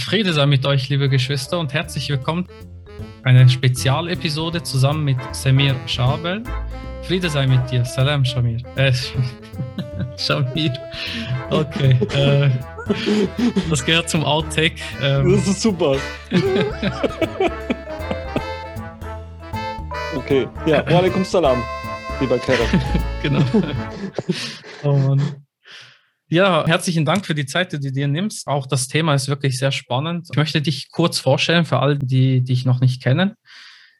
Friede sei mit euch, liebe Geschwister, und herzlich willkommen. Eine Spezialepisode zusammen mit Semir Schabel. Friede sei mit dir. Salam, Shamir. Äh, Shamir. Okay. Äh, das gehört zum Outtake. Ähm. Das ist super. okay. Ja, walaikum salam, lieber Kerem. genau. Oh Mann. Ja, herzlichen Dank für die Zeit, die du dir nimmst. Auch das Thema ist wirklich sehr spannend. Ich möchte dich kurz vorstellen für alle, die dich noch nicht kennen.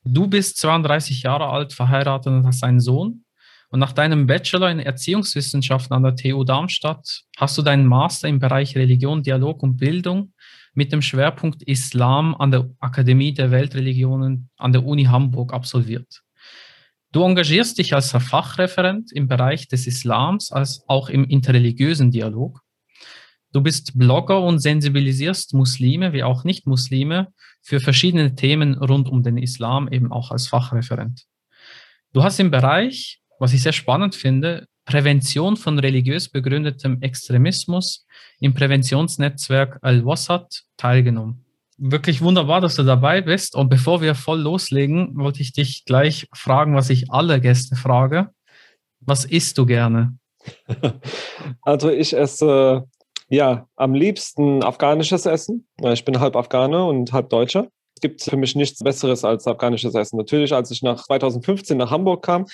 Du bist 32 Jahre alt, verheiratet und hast einen Sohn. Und nach deinem Bachelor in Erziehungswissenschaften an der TU Darmstadt hast du deinen Master im Bereich Religion, Dialog und Bildung mit dem Schwerpunkt Islam an der Akademie der Weltreligionen an der Uni Hamburg absolviert. Du engagierst dich als Fachreferent im Bereich des Islams, als auch im interreligiösen Dialog. Du bist Blogger und sensibilisierst Muslime wie auch Nicht-Muslime für verschiedene Themen rund um den Islam, eben auch als Fachreferent. Du hast im Bereich, was ich sehr spannend finde, Prävention von religiös begründetem Extremismus im Präventionsnetzwerk Al-Wassat teilgenommen wirklich wunderbar, dass du dabei bist. Und bevor wir voll loslegen, wollte ich dich gleich fragen, was ich alle Gäste frage. Was isst du gerne? Also ich esse ja am liebsten afghanisches Essen. Ich bin halb Afghaner und halb Deutscher. Es gibt für mich nichts Besseres als afghanisches Essen. Natürlich, als ich nach 2015 nach Hamburg kam,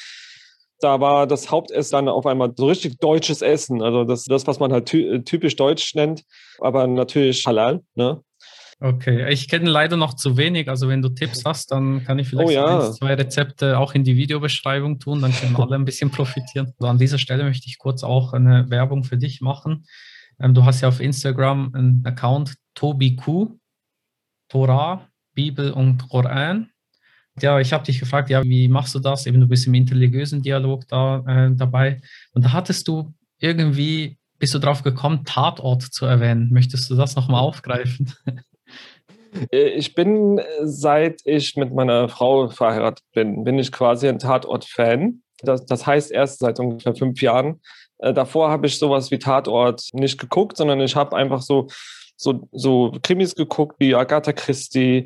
da war das Hauptessen dann auf einmal so richtig deutsches Essen. Also das, das was man halt typisch deutsch nennt, aber natürlich halal. Ne? Okay, ich kenne leider noch zu wenig. Also wenn du Tipps hast, dann kann ich vielleicht oh, ja. ein, zwei Rezepte auch in die Videobeschreibung tun, dann können alle ein bisschen profitieren. Also an dieser Stelle möchte ich kurz auch eine Werbung für dich machen. Ähm, du hast ja auf Instagram einen Account Tobi Q, Torah, Bibel und Koran. Ja, ich habe dich gefragt, ja, wie machst du das? Eben, du bist im interreligiösen Dialog da äh, dabei. Und da hattest du irgendwie, bist du drauf gekommen, Tatort zu erwähnen. Möchtest du das nochmal aufgreifen? Äh, ich bin, seit ich mit meiner Frau verheiratet bin, bin ich quasi ein Tatort-Fan. Das, das heißt erst seit ungefähr fünf Jahren. Äh, davor habe ich sowas wie Tatort nicht geguckt, sondern ich habe einfach so, so, so Krimis geguckt wie Agatha Christie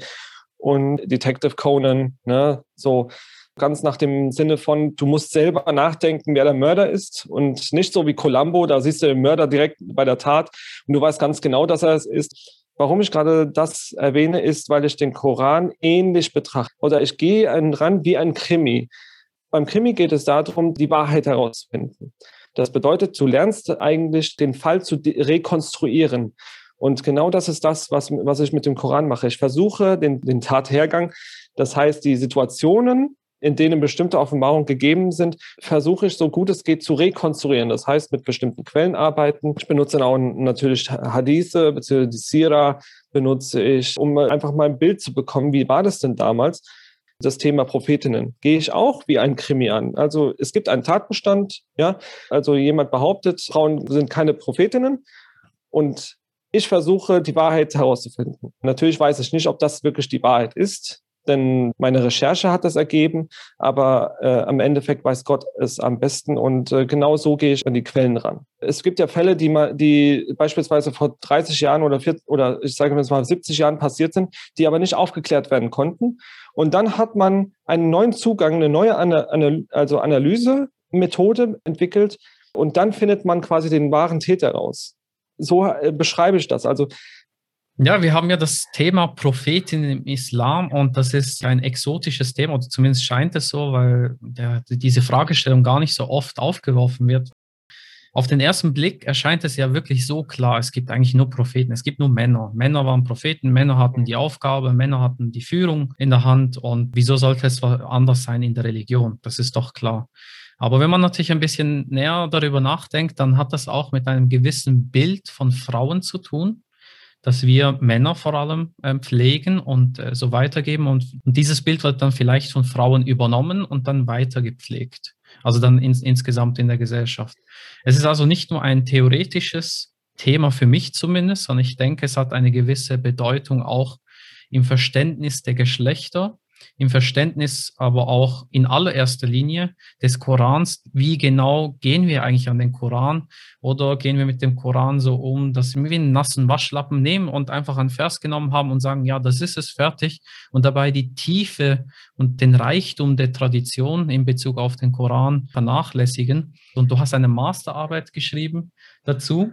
und Detective Conan. Ne? So ganz nach dem Sinne von, du musst selber nachdenken, wer der Mörder ist und nicht so wie Columbo, da siehst du den Mörder direkt bei der Tat und du weißt ganz genau, dass er es ist. Warum ich gerade das erwähne, ist, weil ich den Koran ähnlich betrachte. Oder ich gehe ran wie ein Krimi. Beim Krimi geht es darum, die Wahrheit herauszufinden. Das bedeutet, du lernst eigentlich den Fall zu rekonstruieren. Und genau das ist das, was, was ich mit dem Koran mache. Ich versuche den, den Tathergang, das heißt die Situationen, in denen bestimmte Offenbarungen gegeben sind, versuche ich so gut es geht zu rekonstruieren. Das heißt, mit bestimmten Quellen arbeiten. Ich benutze dann auch natürlich Hadithe bzw. die Sira benutze ich, um einfach mal ein Bild zu bekommen, wie war das denn damals? Das Thema Prophetinnen gehe ich auch wie ein Krimi an. Also es gibt einen Tatbestand, ja. Also jemand behauptet, Frauen sind keine Prophetinnen und ich versuche, die Wahrheit herauszufinden. Natürlich weiß ich nicht, ob das wirklich die Wahrheit ist denn meine Recherche hat das ergeben, aber äh, am Endeffekt weiß Gott es am besten und äh, genau so gehe ich an die Quellen ran. Es gibt ja Fälle, die, mal, die beispielsweise vor 30 Jahren oder, 40, oder ich sage mal 70 Jahren passiert sind, die aber nicht aufgeklärt werden konnten. Und dann hat man einen neuen Zugang, eine neue Ana also Analysemethode entwickelt und dann findet man quasi den wahren Täter raus. So äh, beschreibe ich das. Also ja, wir haben ja das Thema Prophetin im Islam und das ist ein exotisches Thema, oder zumindest scheint es so, weil ja, diese Fragestellung gar nicht so oft aufgeworfen wird. Auf den ersten Blick erscheint es ja wirklich so klar, es gibt eigentlich nur Propheten, es gibt nur Männer. Männer waren Propheten, Männer hatten die Aufgabe, Männer hatten die Führung in der Hand und wieso sollte es anders sein in der Religion? Das ist doch klar. Aber wenn man natürlich ein bisschen näher darüber nachdenkt, dann hat das auch mit einem gewissen Bild von Frauen zu tun dass wir Männer vor allem äh, pflegen und äh, so weitergeben. Und, und, dieses Bild wird dann vielleicht von Frauen übernommen und dann weiter gepflegt. Also dann ins, insgesamt in der Gesellschaft. Es ist also nicht nur ein theoretisches Thema für mich zumindest, sondern ich denke, es hat eine gewisse Bedeutung auch im Verständnis der Geschlechter. Im Verständnis aber auch in allererster Linie des Korans. Wie genau gehen wir eigentlich an den Koran? Oder gehen wir mit dem Koran so um, dass wir einen nassen Waschlappen nehmen und einfach einen Vers genommen haben und sagen, ja, das ist es, fertig. Und dabei die Tiefe und den Reichtum der Tradition in Bezug auf den Koran vernachlässigen. Und du hast eine Masterarbeit geschrieben dazu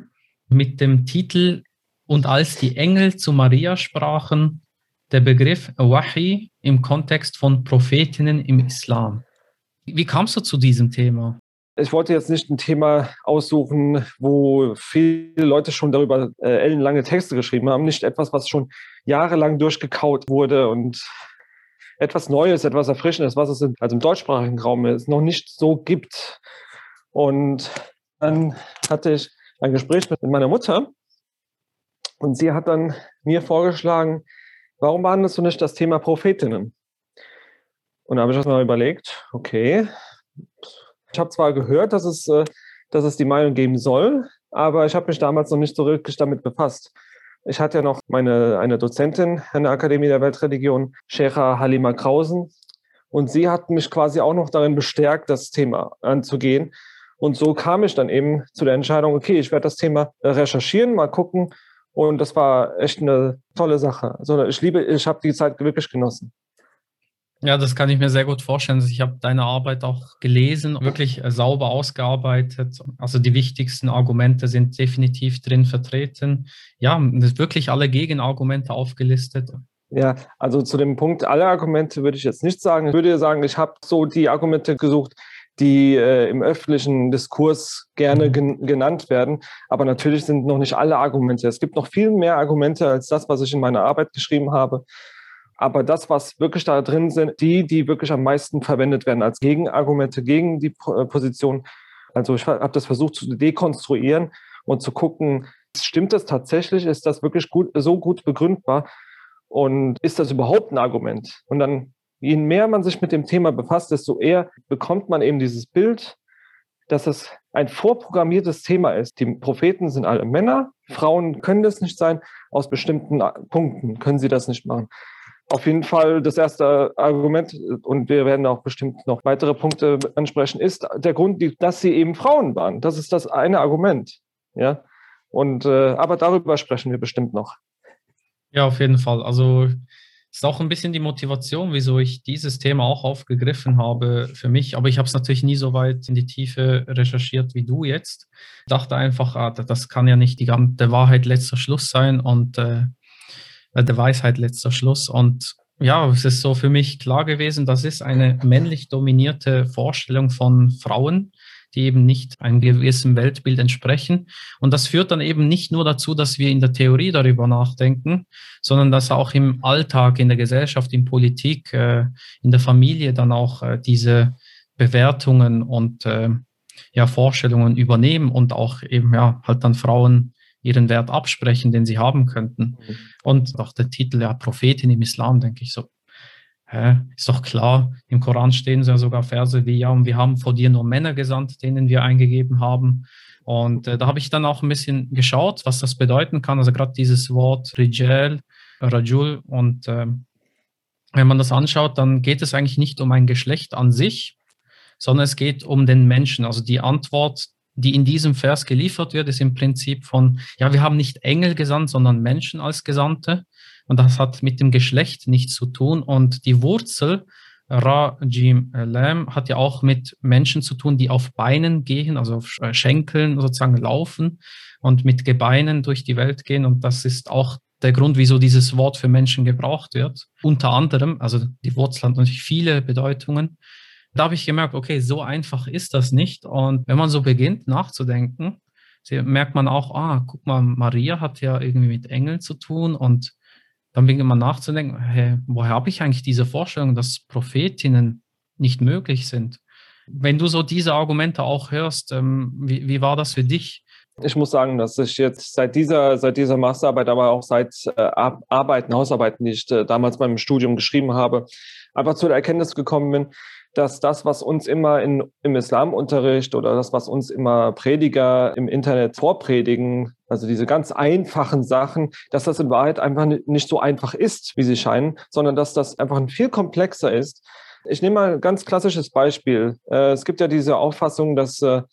mit dem Titel Und als die Engel zu Maria sprachen, der Begriff Wahi im Kontext von Prophetinnen im Islam. Wie kamst du zu diesem Thema? Ich wollte jetzt nicht ein Thema aussuchen, wo viele Leute schon darüber äh, ellenlange Texte geschrieben haben, nicht etwas, was schon jahrelang durchgekaut wurde und etwas Neues, etwas Erfrischendes, was es in, also im deutschsprachigen Raum ist, noch nicht so gibt. Und dann hatte ich ein Gespräch mit meiner Mutter und sie hat dann mir vorgeschlagen, warum behandelst du nicht das Thema Prophetinnen? Und da habe ich erstmal überlegt, okay, ich habe zwar gehört, dass es, äh, dass es die Meinung geben soll, aber ich habe mich damals noch nicht so wirklich damit befasst. Ich hatte ja noch meine, eine Dozentin an der Akademie der Weltreligion, Sheikha Halima Krausen, und sie hat mich quasi auch noch darin bestärkt, das Thema anzugehen. Und so kam ich dann eben zu der Entscheidung, okay, ich werde das Thema recherchieren, mal gucken, und das war echt eine tolle Sache. Also ich liebe, ich habe die Zeit wirklich genossen. Ja, das kann ich mir sehr gut vorstellen. Also ich habe deine Arbeit auch gelesen, wirklich äh, sauber ausgearbeitet. Also die wichtigsten Argumente sind definitiv drin vertreten. Ja, wirklich alle Gegenargumente aufgelistet. Ja, also zu dem Punkt, alle Argumente würde ich jetzt nicht sagen. Ich würde sagen, ich habe so die Argumente gesucht, die äh, im öffentlichen Diskurs gerne mhm. gen genannt werden. Aber natürlich sind noch nicht alle Argumente. Es gibt noch viel mehr Argumente als das, was ich in meiner Arbeit geschrieben habe. Aber das, was wirklich da drin sind, die, die wirklich am meisten verwendet werden als Gegenargumente gegen die äh, Position. Also ich habe das versucht zu dekonstruieren und zu gucken, stimmt das tatsächlich? Ist das wirklich gut, so gut begründbar? Und ist das überhaupt ein Argument? Und dann je mehr man sich mit dem Thema befasst, desto eher bekommt man eben dieses Bild, dass es ein vorprogrammiertes Thema ist. Die Propheten sind alle Männer, Frauen können das nicht sein, aus bestimmten Punkten können sie das nicht machen. Auf jeden Fall das erste Argument, und wir werden auch bestimmt noch weitere Punkte ansprechen, ist der Grund, dass sie eben Frauen waren. Das ist das eine Argument. Ja? Und, äh, aber darüber sprechen wir bestimmt noch. Ja, auf jeden Fall. Also ist auch ein bisschen die Motivation, wieso ich dieses Thema auch aufgegriffen habe für mich. Aber ich habe es natürlich nie so weit in die Tiefe recherchiert wie du jetzt. Ich dachte einfach, ah, das kann ja nicht die ganze Wahrheit letzter Schluss sein und äh, der Weisheit letzter Schluss. Und ja, es ist so für mich klar gewesen, das ist eine männlich dominierte Vorstellung von Frauen, die eben nicht einem gewissen Weltbild entsprechen. Und das führt dann eben nicht nur dazu, dass wir in der Theorie darüber nachdenken, sondern dass auch im Alltag, in der Gesellschaft, in Politik, äh, in der Familie dann auch äh, diese Bewertungen und äh, ja, Vorstellungen übernehmen und auch eben ja halt dann Frauen ihren Wert absprechen, den sie haben könnten. Mhm. Und auch der Titel ja Prophetin im Islam, denke ich so, Hä? Ist doch klar, im Koran stehen ja sogar Verse wie, ja, und wir haben vor dir nur Männer gesandt, denen wir eingegeben haben. Und äh, da habe ich dann auch ein bisschen geschaut, was das bedeuten kann. Also gerade dieses Wort Rijal, Rajul. Und äh, wenn man das anschaut, dann geht es eigentlich nicht um ein Geschlecht an sich, sondern es geht um den Menschen. Also die Antwort, die in diesem Vers geliefert wird, ist im Prinzip von, ja, wir haben nicht Engel gesandt, sondern Menschen als Gesandte. Und das hat mit dem Geschlecht nichts zu tun. Und die Wurzel Ra Jim Lam hat ja auch mit Menschen zu tun, die auf Beinen gehen, also auf äh, Schenkeln sozusagen laufen und mit Gebeinen durch die Welt gehen. Und das ist auch der Grund, wieso dieses Wort für Menschen gebraucht wird. Unter anderem, also die Wurzel hat natürlich viele Bedeutungen. Da habe ich gemerkt, okay, so einfach ist das nicht. Und wenn man so beginnt nachzudenken, merkt man auch, ah, guck mal, Maria hat ja irgendwie mit Engeln zu tun und dann beginnt man nachzudenken, hey, woher habe ich eigentlich diese Vorstellung, dass Prophetinnen nicht möglich sind? Wenn du so diese Argumente auch hörst, ähm, wie, wie war das für dich? Ich muss sagen, dass ich jetzt seit dieser, seit dieser Masterarbeit, aber auch seit äh, Arbeiten, Hausarbeiten, die ich äh, damals beim Studium geschrieben habe, einfach zu der Erkenntnis gekommen bin, dass das, was uns immer in, im Islamunterricht oder das, was uns immer Prediger im Internet vorpredigen, also diese ganz einfachen Sachen, dass das in Wahrheit einfach nicht so einfach ist, wie sie scheinen, sondern dass das einfach viel komplexer ist. Ich nehme mal ein ganz klassisches Beispiel. Äh, es gibt ja diese Auffassung, dass äh,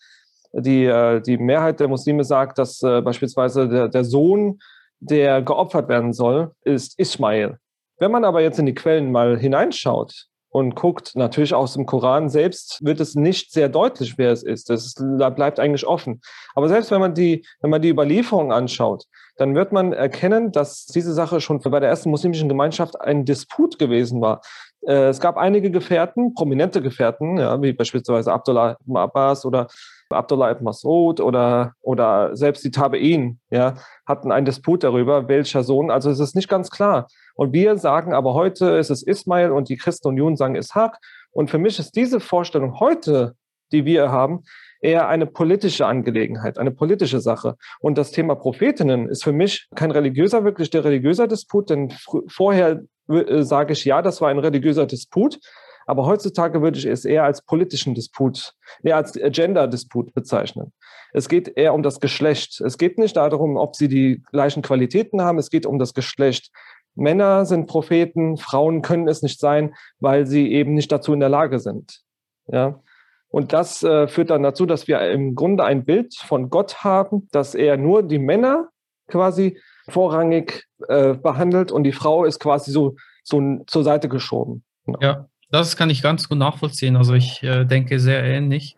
die, äh, die Mehrheit der Muslime sagt, dass beispielsweise der, der Sohn, der geopfert werden soll, ist Ismail. Wenn man aber jetzt in die Quellen mal hineinschaut, und guckt, natürlich aus dem Koran selbst wird es nicht sehr deutlich, wer es ist. Das bleibt eigentlich offen. Aber selbst wenn man die, wenn man die Überlieferung anschaut, dann wird man erkennen, dass diese Sache schon bei der ersten muslimischen Gemeinschaft ein Disput gewesen war. Äh, es gab einige Gefährten, prominente Gefährten, ja, wie beispielsweise Abdullah ibn Abbas oder Abdullah ibn Mas'ud oder, oder selbst die Tabe'in, ja, hatten einen Disput darüber, welcher Sohn. Also es ist nicht ganz klar. Und wir sagen aber heute ist es Ismail und die Christenunion sagen Ishaq. Und für mich ist diese Vorstellung heute, die wir haben, eher eine politische Angelegenheit, eine politische Sache. Und das Thema Prophetinnen ist für mich kein religiöser, wirklich der religiöser Disput, denn vorher äh, sage ich ja, das war ein religiöser Disput. Aber heutzutage würde ich es eher als politischen Disput, eher als Gender-Disput bezeichnen. Es geht eher um das Geschlecht. Es geht nicht darum, ob sie die gleichen Qualitäten haben. Es geht um das Geschlecht. Männer sind Propheten, Frauen können es nicht sein, weil sie eben nicht dazu in der Lage sind. Ja. Und das äh, führt dann dazu, dass wir im Grunde ein Bild von Gott haben, dass er nur die Männer quasi vorrangig äh, behandelt und die Frau ist quasi so, so zur Seite geschoben. Genau. Ja, das kann ich ganz gut nachvollziehen. Also ich äh, denke sehr ähnlich.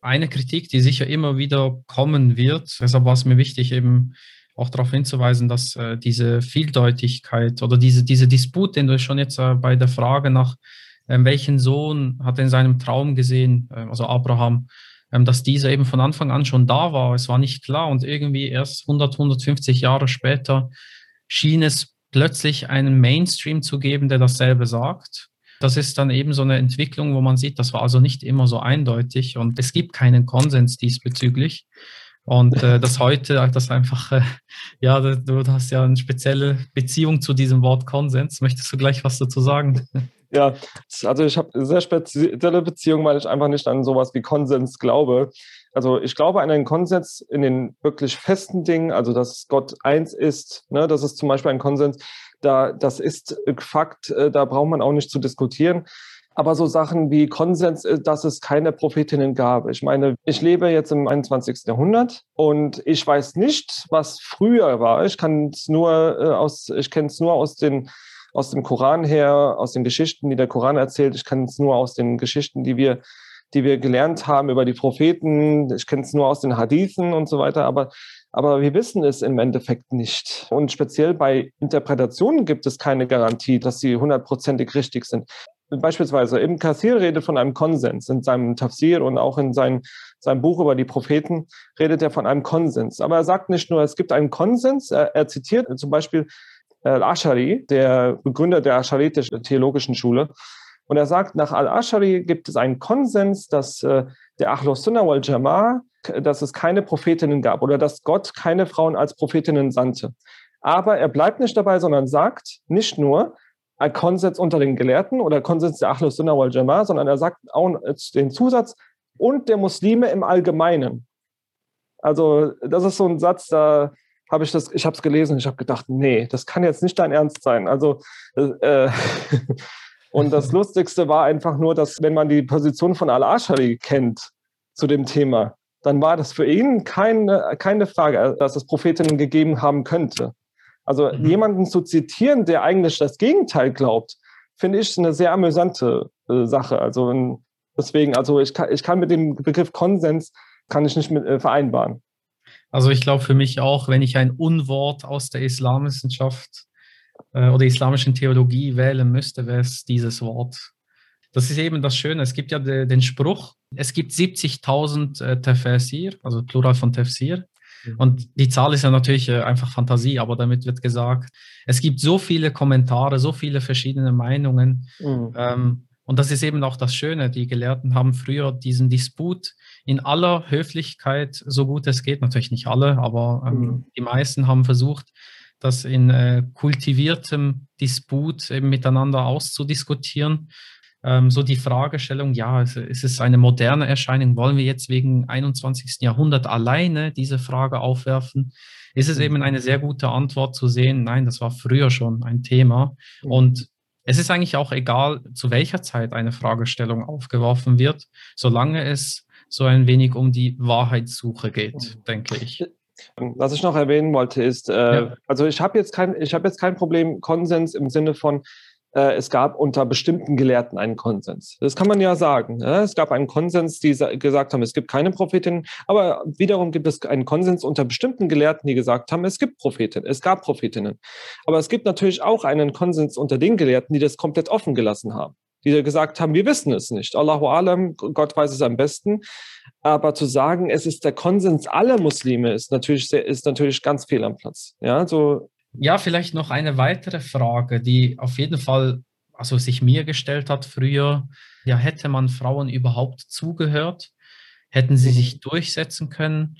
Eine Kritik, die sicher immer wieder kommen wird, deshalb war es mir wichtig, eben auch darauf hinzuweisen, dass äh, diese Vieldeutigkeit oder diese, diese Disput, den du schon jetzt äh, bei der Frage nach, welchen Sohn hat er in seinem Traum gesehen, äh, also Abraham, ähm, dass dieser eben von Anfang an schon da war. Es war nicht klar und irgendwie erst 100, 150 Jahre später schien es plötzlich einen Mainstream zu geben, der dasselbe sagt. Das ist dann eben so eine Entwicklung, wo man sieht, das war also nicht immer so eindeutig und es gibt keinen Konsens diesbezüglich. Und äh, das heute, das einfach, äh, ja, du hast ja eine spezielle Beziehung zu diesem Wort Konsens. Möchtest du gleich was dazu sagen? Ja, also ich habe sehr spezielle Beziehung, weil ich einfach nicht an sowas wie Konsens glaube. Also ich glaube an einen Konsens in den wirklich festen Dingen, also dass Gott eins ist. Ne, das ist zum Beispiel ein Konsens. Da, das ist Fakt, äh, da braucht man auch nicht zu diskutieren aber so Sachen wie Konsens, äh, dass es keine Prophetinnen gab. Ich meine, ich lebe jetzt im 21. Jahrhundert und ich weiß nicht, was früher war. Ich kann es nur äh, aus, ich kenne es nur aus den aus dem Koran her, aus den Geschichten, die der Koran erzählt. Ich kann es nur aus den Geschichten, die wir, die wir gelernt haben über die Propheten. Ich kenne es nur aus den Hadithen und so weiter. Aber aber wir wissen es im Endeffekt nicht. Und speziell bei Interpretationen gibt es keine Garantie, dass sie hundertprozentig richtig sind beispielsweise Ibn Kathir redet von einem Konsens in seinem Tafsir und auch in sein, seinem Buch über die Propheten redet er von einem Konsens. Aber er sagt nicht nur, es gibt einen Konsens, er, er zitiert zum Beispiel Al-Ashari, der Begründer der Ascharitischen Theologischen Schule. Und er sagt, nach Al-Ashari gibt es einen Konsens, dass äh, der Ahlus Sunnah wal Jama'ah, dass es keine Prophetinnen gab oder dass Gott keine Frauen als Prophetinnen sandte. Aber er bleibt nicht dabei, sondern sagt nicht nur, ein Konsens unter den Gelehrten oder Konsens der Ahlus Sunnah wal Jama'ah, sondern er sagt auch den Zusatz und der Muslime im Allgemeinen. Also das ist so ein Satz, da habe ich das, ich habe es gelesen, ich habe gedacht, nee, das kann jetzt nicht dein Ernst sein. Also äh, und das Lustigste war einfach nur, dass wenn man die Position von Al-Ashari kennt zu dem Thema, dann war das für ihn keine, keine Frage, dass es Prophetinnen gegeben haben könnte. Also mhm. jemanden zu zitieren, der eigentlich das Gegenteil glaubt, finde ich eine sehr amüsante äh, Sache. Also deswegen, also ich kann, ich kann mit dem Begriff Konsens kann ich nicht mit, äh, vereinbaren. Also ich glaube für mich auch, wenn ich ein Unwort aus der Islamwissenschaft äh, oder islamischen Theologie wählen müsste, wäre es dieses Wort. Das ist eben das Schöne. Es gibt ja de, den Spruch, es gibt 70.000 äh, Tafsir, also Plural von Tafsir. Mhm. Und die Zahl ist ja natürlich äh, einfach Fantasie, aber damit wird gesagt, es gibt so viele Kommentare, so viele verschiedene Meinungen. Mhm. Ähm, Und das ist eben auch das Schöne. Die Gelehrten haben früher diesen Disput in aller Höflichkeit, so gut es geht, natürlich nicht alle, aber ähm, mhm. die meisten haben versucht, das in äh, kultiviertem Disput eben miteinander auszudiskutieren. Ähm, so die Fragestellung, ja, es, es ist eine moderne Erscheinung, wollen wir jetzt wegen 21. Jahrhundert alleine diese Frage aufwerfen? Ist es mhm. eben eine sehr gute Antwort zu sehen, nein, das war früher schon ein Thema. Mhm. Und es ist eigentlich auch egal, zu welcher Zeit eine Fragestellung aufgeworfen wird, solange es so ein wenig um die Wahrheitssuche geht, mhm. denke ich. Was ich noch erwähnen wollte, ist, äh, ja. also ich habe jetzt kein, ich habe jetzt kein Problem Konsens im Sinne von, es gab unter bestimmten Gelehrten einen Konsens. Das kann man ja sagen. Ne? Es gab einen Konsens, die gesagt haben, es gibt keine Prophetinnen, aber wiederum gibt es einen Konsens unter bestimmten Gelehrten, die gesagt haben, es gibt Prophetinnen, es gab Prophetinnen. Aber es gibt natürlich auch einen Konsens unter den Gelehrten, die das komplett offen gelassen haben die gesagt haben, wir wissen es nicht. Allahu Alam, Gott weiß es am besten. Aber zu sagen, es ist der Konsens aller Muslime, ist natürlich, ist natürlich ganz fehl am Platz. Ja, so. Ja, vielleicht noch eine weitere Frage, die auf jeden Fall also sich mir gestellt hat früher. Ja, hätte man Frauen überhaupt zugehört? Hätten sie sich mhm. durchsetzen können?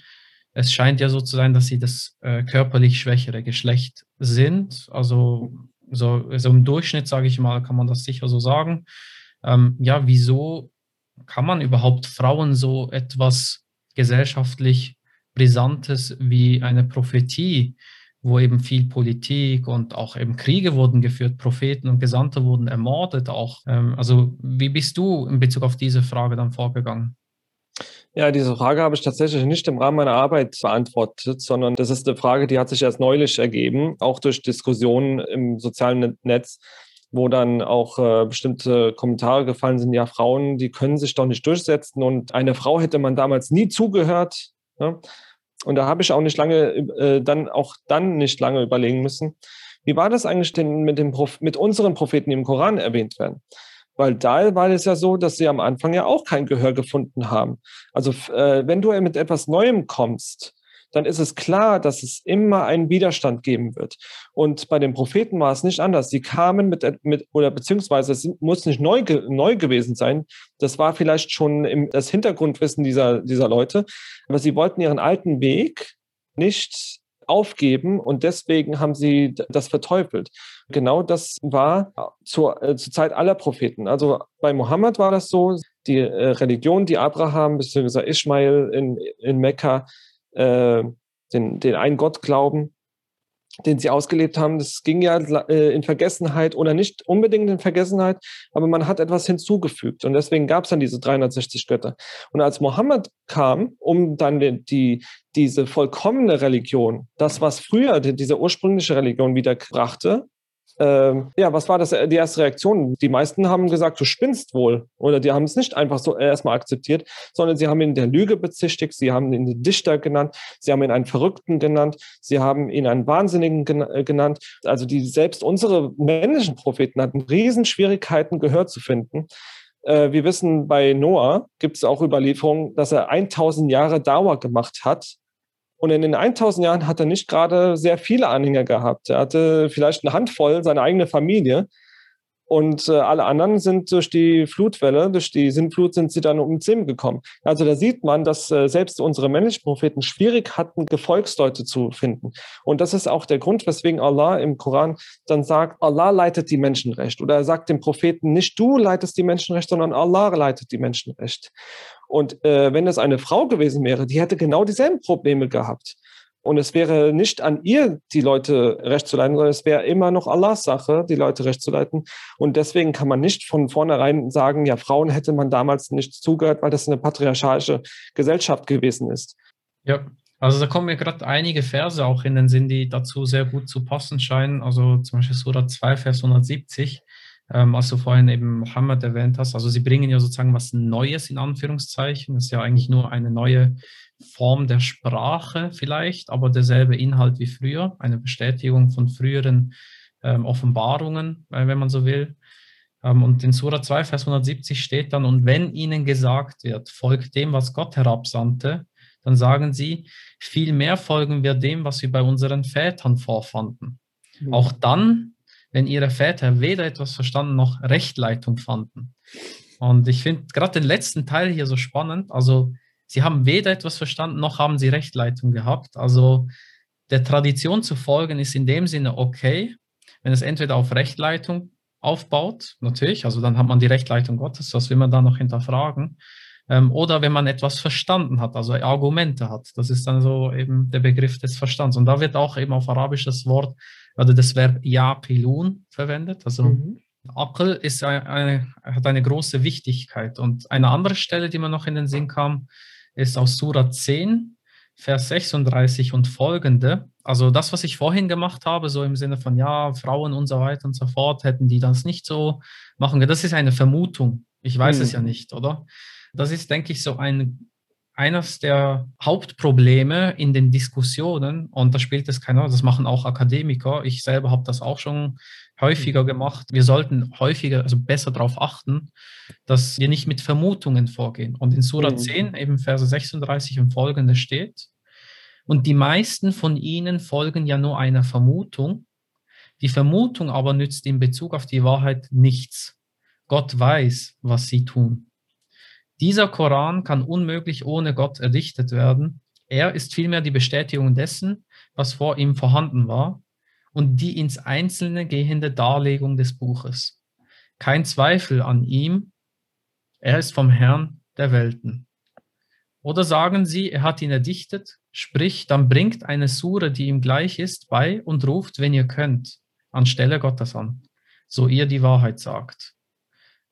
Es scheint ja so zu sein, dass sie das äh, körperlich schwächere Geschlecht sind. Also so, so im Durchschnitt, sage ich mal, kann man das sicher so sagen. Ähm, ja, wieso kann man überhaupt Frauen so etwas gesellschaftlich Brisantes wie eine Prophetie, wo eben viel Politik und auch eben Kriege wurden geführt, Propheten und Gesandte wurden ermordet auch. Ähm, also wie bist du in Bezug auf diese Frage dann vorgegangen? Ja, diese Frage habe ich tatsächlich nicht im Rahmen meiner Arbeit beantwortet, sondern das ist eine Frage, die hat sich erst neulich ergeben, auch durch Diskussionen im sozialen Netz, wo dann auch äh, bestimmte Kommentare gefallen sind, ja, Frauen, die können sich doch nicht durchsetzen und eine Frau hätte man damals nie zugehört. Ne? Und da habe ich auch nicht lange, äh, dann auch dann nicht lange überlegen müssen, wie war das eigentlich denn mit, dem Prof mit unseren Propheten, die im Koran erwähnt werden? Weil da war es ja so, dass sie am Anfang ja auch kein Gehör gefunden haben. Also äh, wenn du mit etwas Neuem kommst, dann ist es klar, dass es immer einen Widerstand geben wird. Und bei den Propheten war es nicht anders. Sie kamen mit, mit oder beziehungsweise es muss nicht neu, neu gewesen sein. Das war vielleicht schon im, das Hintergrundwissen dieser, dieser Leute. Aber sie wollten ihren alten Weg nicht aufgeben und deswegen haben sie das verteufelt. Genau das war zur, äh, zur Zeit aller Propheten. Also bei Mohammed war das so, die äh, Religion, die Abraham bzw. Ismail in, in Mekka, äh, den, den einen Gott glauben, den sie ausgelebt haben, das ging ja äh, in Vergessenheit oder nicht unbedingt in Vergessenheit, aber man hat etwas hinzugefügt und deswegen gab es dann diese 360 Götter. Und als Mohammed kam, um dann die, die diese vollkommene Religion, das was früher die, diese ursprüngliche Religion wieder brachte, ähm, ja, was war das, äh, die erste Reaktion? Die meisten haben gesagt, du spinnst wohl. Oder die haben es nicht einfach so erstmal akzeptiert, sondern sie haben ihn der Lüge bezichtigt, sie haben ihn den Dichter genannt, sie haben ihn einen Verrückten genannt, sie haben ihn einen Wahnsinnigen äh, genannt. Also die selbst unsere männlichen Propheten hatten Riesenschwierigkeiten, Gehör zu finden. Äh, wir wissen, bei Noah gibt es auch Überlieferungen, dass er 1000 Jahre Dauer gemacht hat, und in den 1000 Jahren hat er nicht gerade sehr viele Anhänger gehabt. Er hatte vielleicht eine Handvoll, seine eigene Familie. Und äh, alle anderen sind durch die Flutwelle, durch die Sintflut sind sie dann um Zim gekommen. Also da sieht man, dass äh, selbst unsere männlichen Propheten schwierig hatten, Gefolgsleute zu finden. Und das ist auch der Grund, weswegen Allah im Koran dann sagt, Allah leitet die Menschen recht. Oder er sagt dem Propheten, nicht du leitest die Menschen recht, sondern Allah leitet die Menschen recht. Und äh, wenn es eine Frau gewesen wäre, die hätte genau dieselben Probleme gehabt. Und es wäre nicht an ihr, die Leute recht zu leiten, sondern es wäre immer noch Allahs Sache, die Leute recht zu leiten. Und deswegen kann man nicht von vornherein sagen, ja, Frauen hätte man damals nicht zugehört, weil das eine patriarchalische Gesellschaft gewesen ist. Ja, also da kommen mir gerade einige Verse auch in den Sinn, die dazu sehr gut zu passen scheinen. Also zum Beispiel Surah 2, Vers 170, ähm, als du vorhin eben Mohammed erwähnt hast. Also sie bringen ja sozusagen was Neues in Anführungszeichen. Das ist ja eigentlich nur eine neue Form der Sprache vielleicht, aber derselbe Inhalt wie früher, eine Bestätigung von früheren ähm, Offenbarungen, äh, wenn man so will. Ähm, und in Sura 2, Vers 170 steht dann, und wenn ihnen gesagt wird, folgt dem, was Gott herabsandte, dann sagen sie, vielmehr folgen wir dem, was wir bei unseren Vätern vorfanden. Mhm. Auch dann, wenn ihre Väter weder etwas verstanden noch Rechtleitung fanden. Und ich finde gerade den letzten Teil hier so spannend. Also sie haben weder etwas verstanden noch haben sie Rechtleitung gehabt. Also der Tradition zu folgen ist in dem Sinne okay, wenn es entweder auf Rechtleitung aufbaut, natürlich, also dann hat man die Rechtleitung Gottes, das will man da noch hinterfragen. Ähm, oder wenn man etwas verstanden hat, also Argumente hat. Das ist dann so eben der Begriff des Verstands. Und da wird auch eben auf Arabisch das Wort oder das Verb Yaqilun verwendet. Also mhm. Aql ist eine, hat eine große Wichtigkeit. Und eine andere Stelle, die mir noch in den Sinn kam, ist aus Surah 10, Vers 36 und folgende. Also das, was ich vorhin gemacht habe, so im Sinne von, ja, Frauen und so weiter und so fort, hätten die das nicht so machen. Das ist eine Vermutung. Ich weiß mhm. es ja nicht, oder? Das ist, denke ich, so ein, eines der Hauptprobleme in den Diskussionen. Und da spielt es keine Rolle. Das machen auch Akademiker. Ich selber habe das auch schon häufiger mhm. gemacht. Wir sollten häufiger, also besser darauf achten, dass wir nicht mit Vermutungen vorgehen. Und in Surah mhm. 10, eben Verse 36 und folgende steht, und die meisten von ihnen folgen ja nur einer Vermutung. Die Vermutung aber nützt in Bezug auf die Wahrheit nichts. Gott weiß, was sie tun. Dieser Koran kann unmöglich ohne Gott erdichtet werden. Er ist vielmehr die Bestätigung dessen, was vor ihm vorhanden war und die ins Einzelne gehende Darlegung des Buches. Kein Zweifel an ihm, er ist vom Herrn der Welten. Oder sagen Sie, er hat ihn erdichtet, sprich, dann bringt eine Sure, die ihm gleich ist, bei und ruft, wenn ihr könnt, anstelle Gottes an, so ihr die Wahrheit sagt.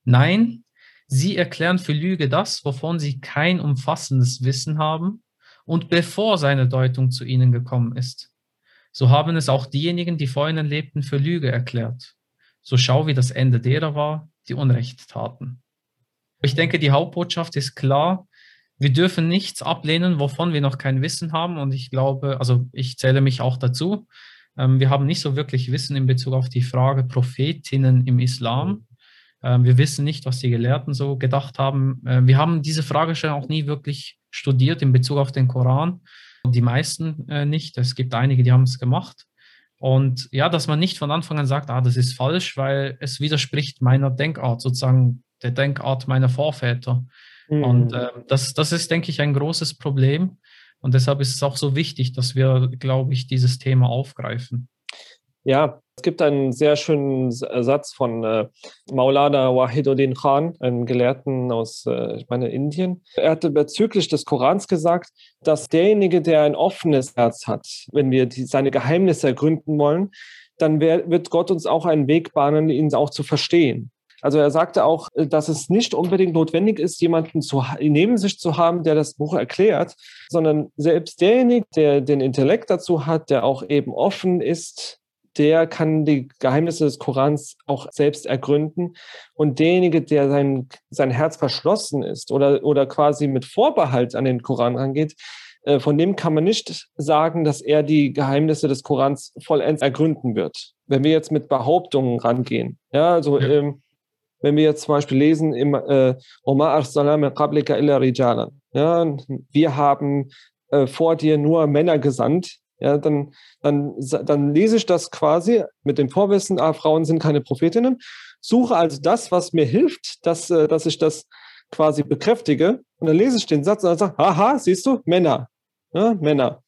Nein, Sie erklären für Lüge das, wovon Sie kein umfassendes Wissen haben und bevor seine Deutung zu Ihnen gekommen ist. So haben es auch diejenigen, die vor ihnen lebten, für Lüge erklärt. So schau, wie das Ende derer war, die Unrecht taten. Ich denke, die Hauptbotschaft ist klar. Wir dürfen nichts ablehnen, wovon wir noch kein Wissen haben. Und ich glaube, also ich zähle mich auch dazu. Ähm, wir haben nicht so wirklich Wissen in Bezug auf die Frage Prophetinnen im Islam. Ähm, wir wissen nicht, was die Gelehrten so gedacht haben. Äh, wir haben diese Fragestellung auch nie wirklich studiert in Bezug auf den Koran. Die meisten äh, nicht. Es gibt einige, die haben es gemacht. Und ja, dass man nicht von Anfang an sagt, ah, das ist falsch, weil es widerspricht meiner Denkart, sozusagen der Denkart meiner Vorväter. Mhm. Und äh, das, das ist, denke ich, ein großes Problem. Und deshalb ist es auch so wichtig, dass wir, glaube ich, dieses Thema aufgreifen. Ja, es gibt einen sehr schönen Satz von äh, Maulana Wahiduddin Khan, einem Gelehrten aus, äh, ich meine, Indien. Er hatte bezüglich des Korans gesagt, dass derjenige, der ein offenes Herz hat, wenn wir die, seine Geheimnisse ergründen wollen, dann wär, wird Gott uns auch einen Weg bahnen, ihn auch zu verstehen. Also er sagte auch, äh, dass es nicht unbedingt notwendig ist, jemanden zu, neben sich zu haben, der das Buch erklärt, sondern selbst derjenige, der den Intellekt dazu hat, der auch eben offen ist, der kann die Geheimnisse des Korans auch selbst ergründen. Und derjenige, der sein, sein Herz verschlossen ist oder, oder quasi mit Vorbehalt an den Koran rangeht, äh, von dem kann man nicht sagen, dass er die Geheimnisse des Korans vollends ergründen wird. Wenn wir jetzt mit Behauptungen rangehen, ja, also ja. Ähm, wenn wir jetzt zum Beispiel lesen im äh, Omar ja, wir haben äh, vor dir nur Männer gesandt, ja, dann, dann, dann lese ich das quasi mit dem Vorwissen, ah, Frauen sind keine Prophetinnen, suche also das, was mir hilft, dass, äh, dass ich das quasi bekräftige. Und dann lese ich den Satz und dann sage, aha, siehst du, Männer. Ja, Männer.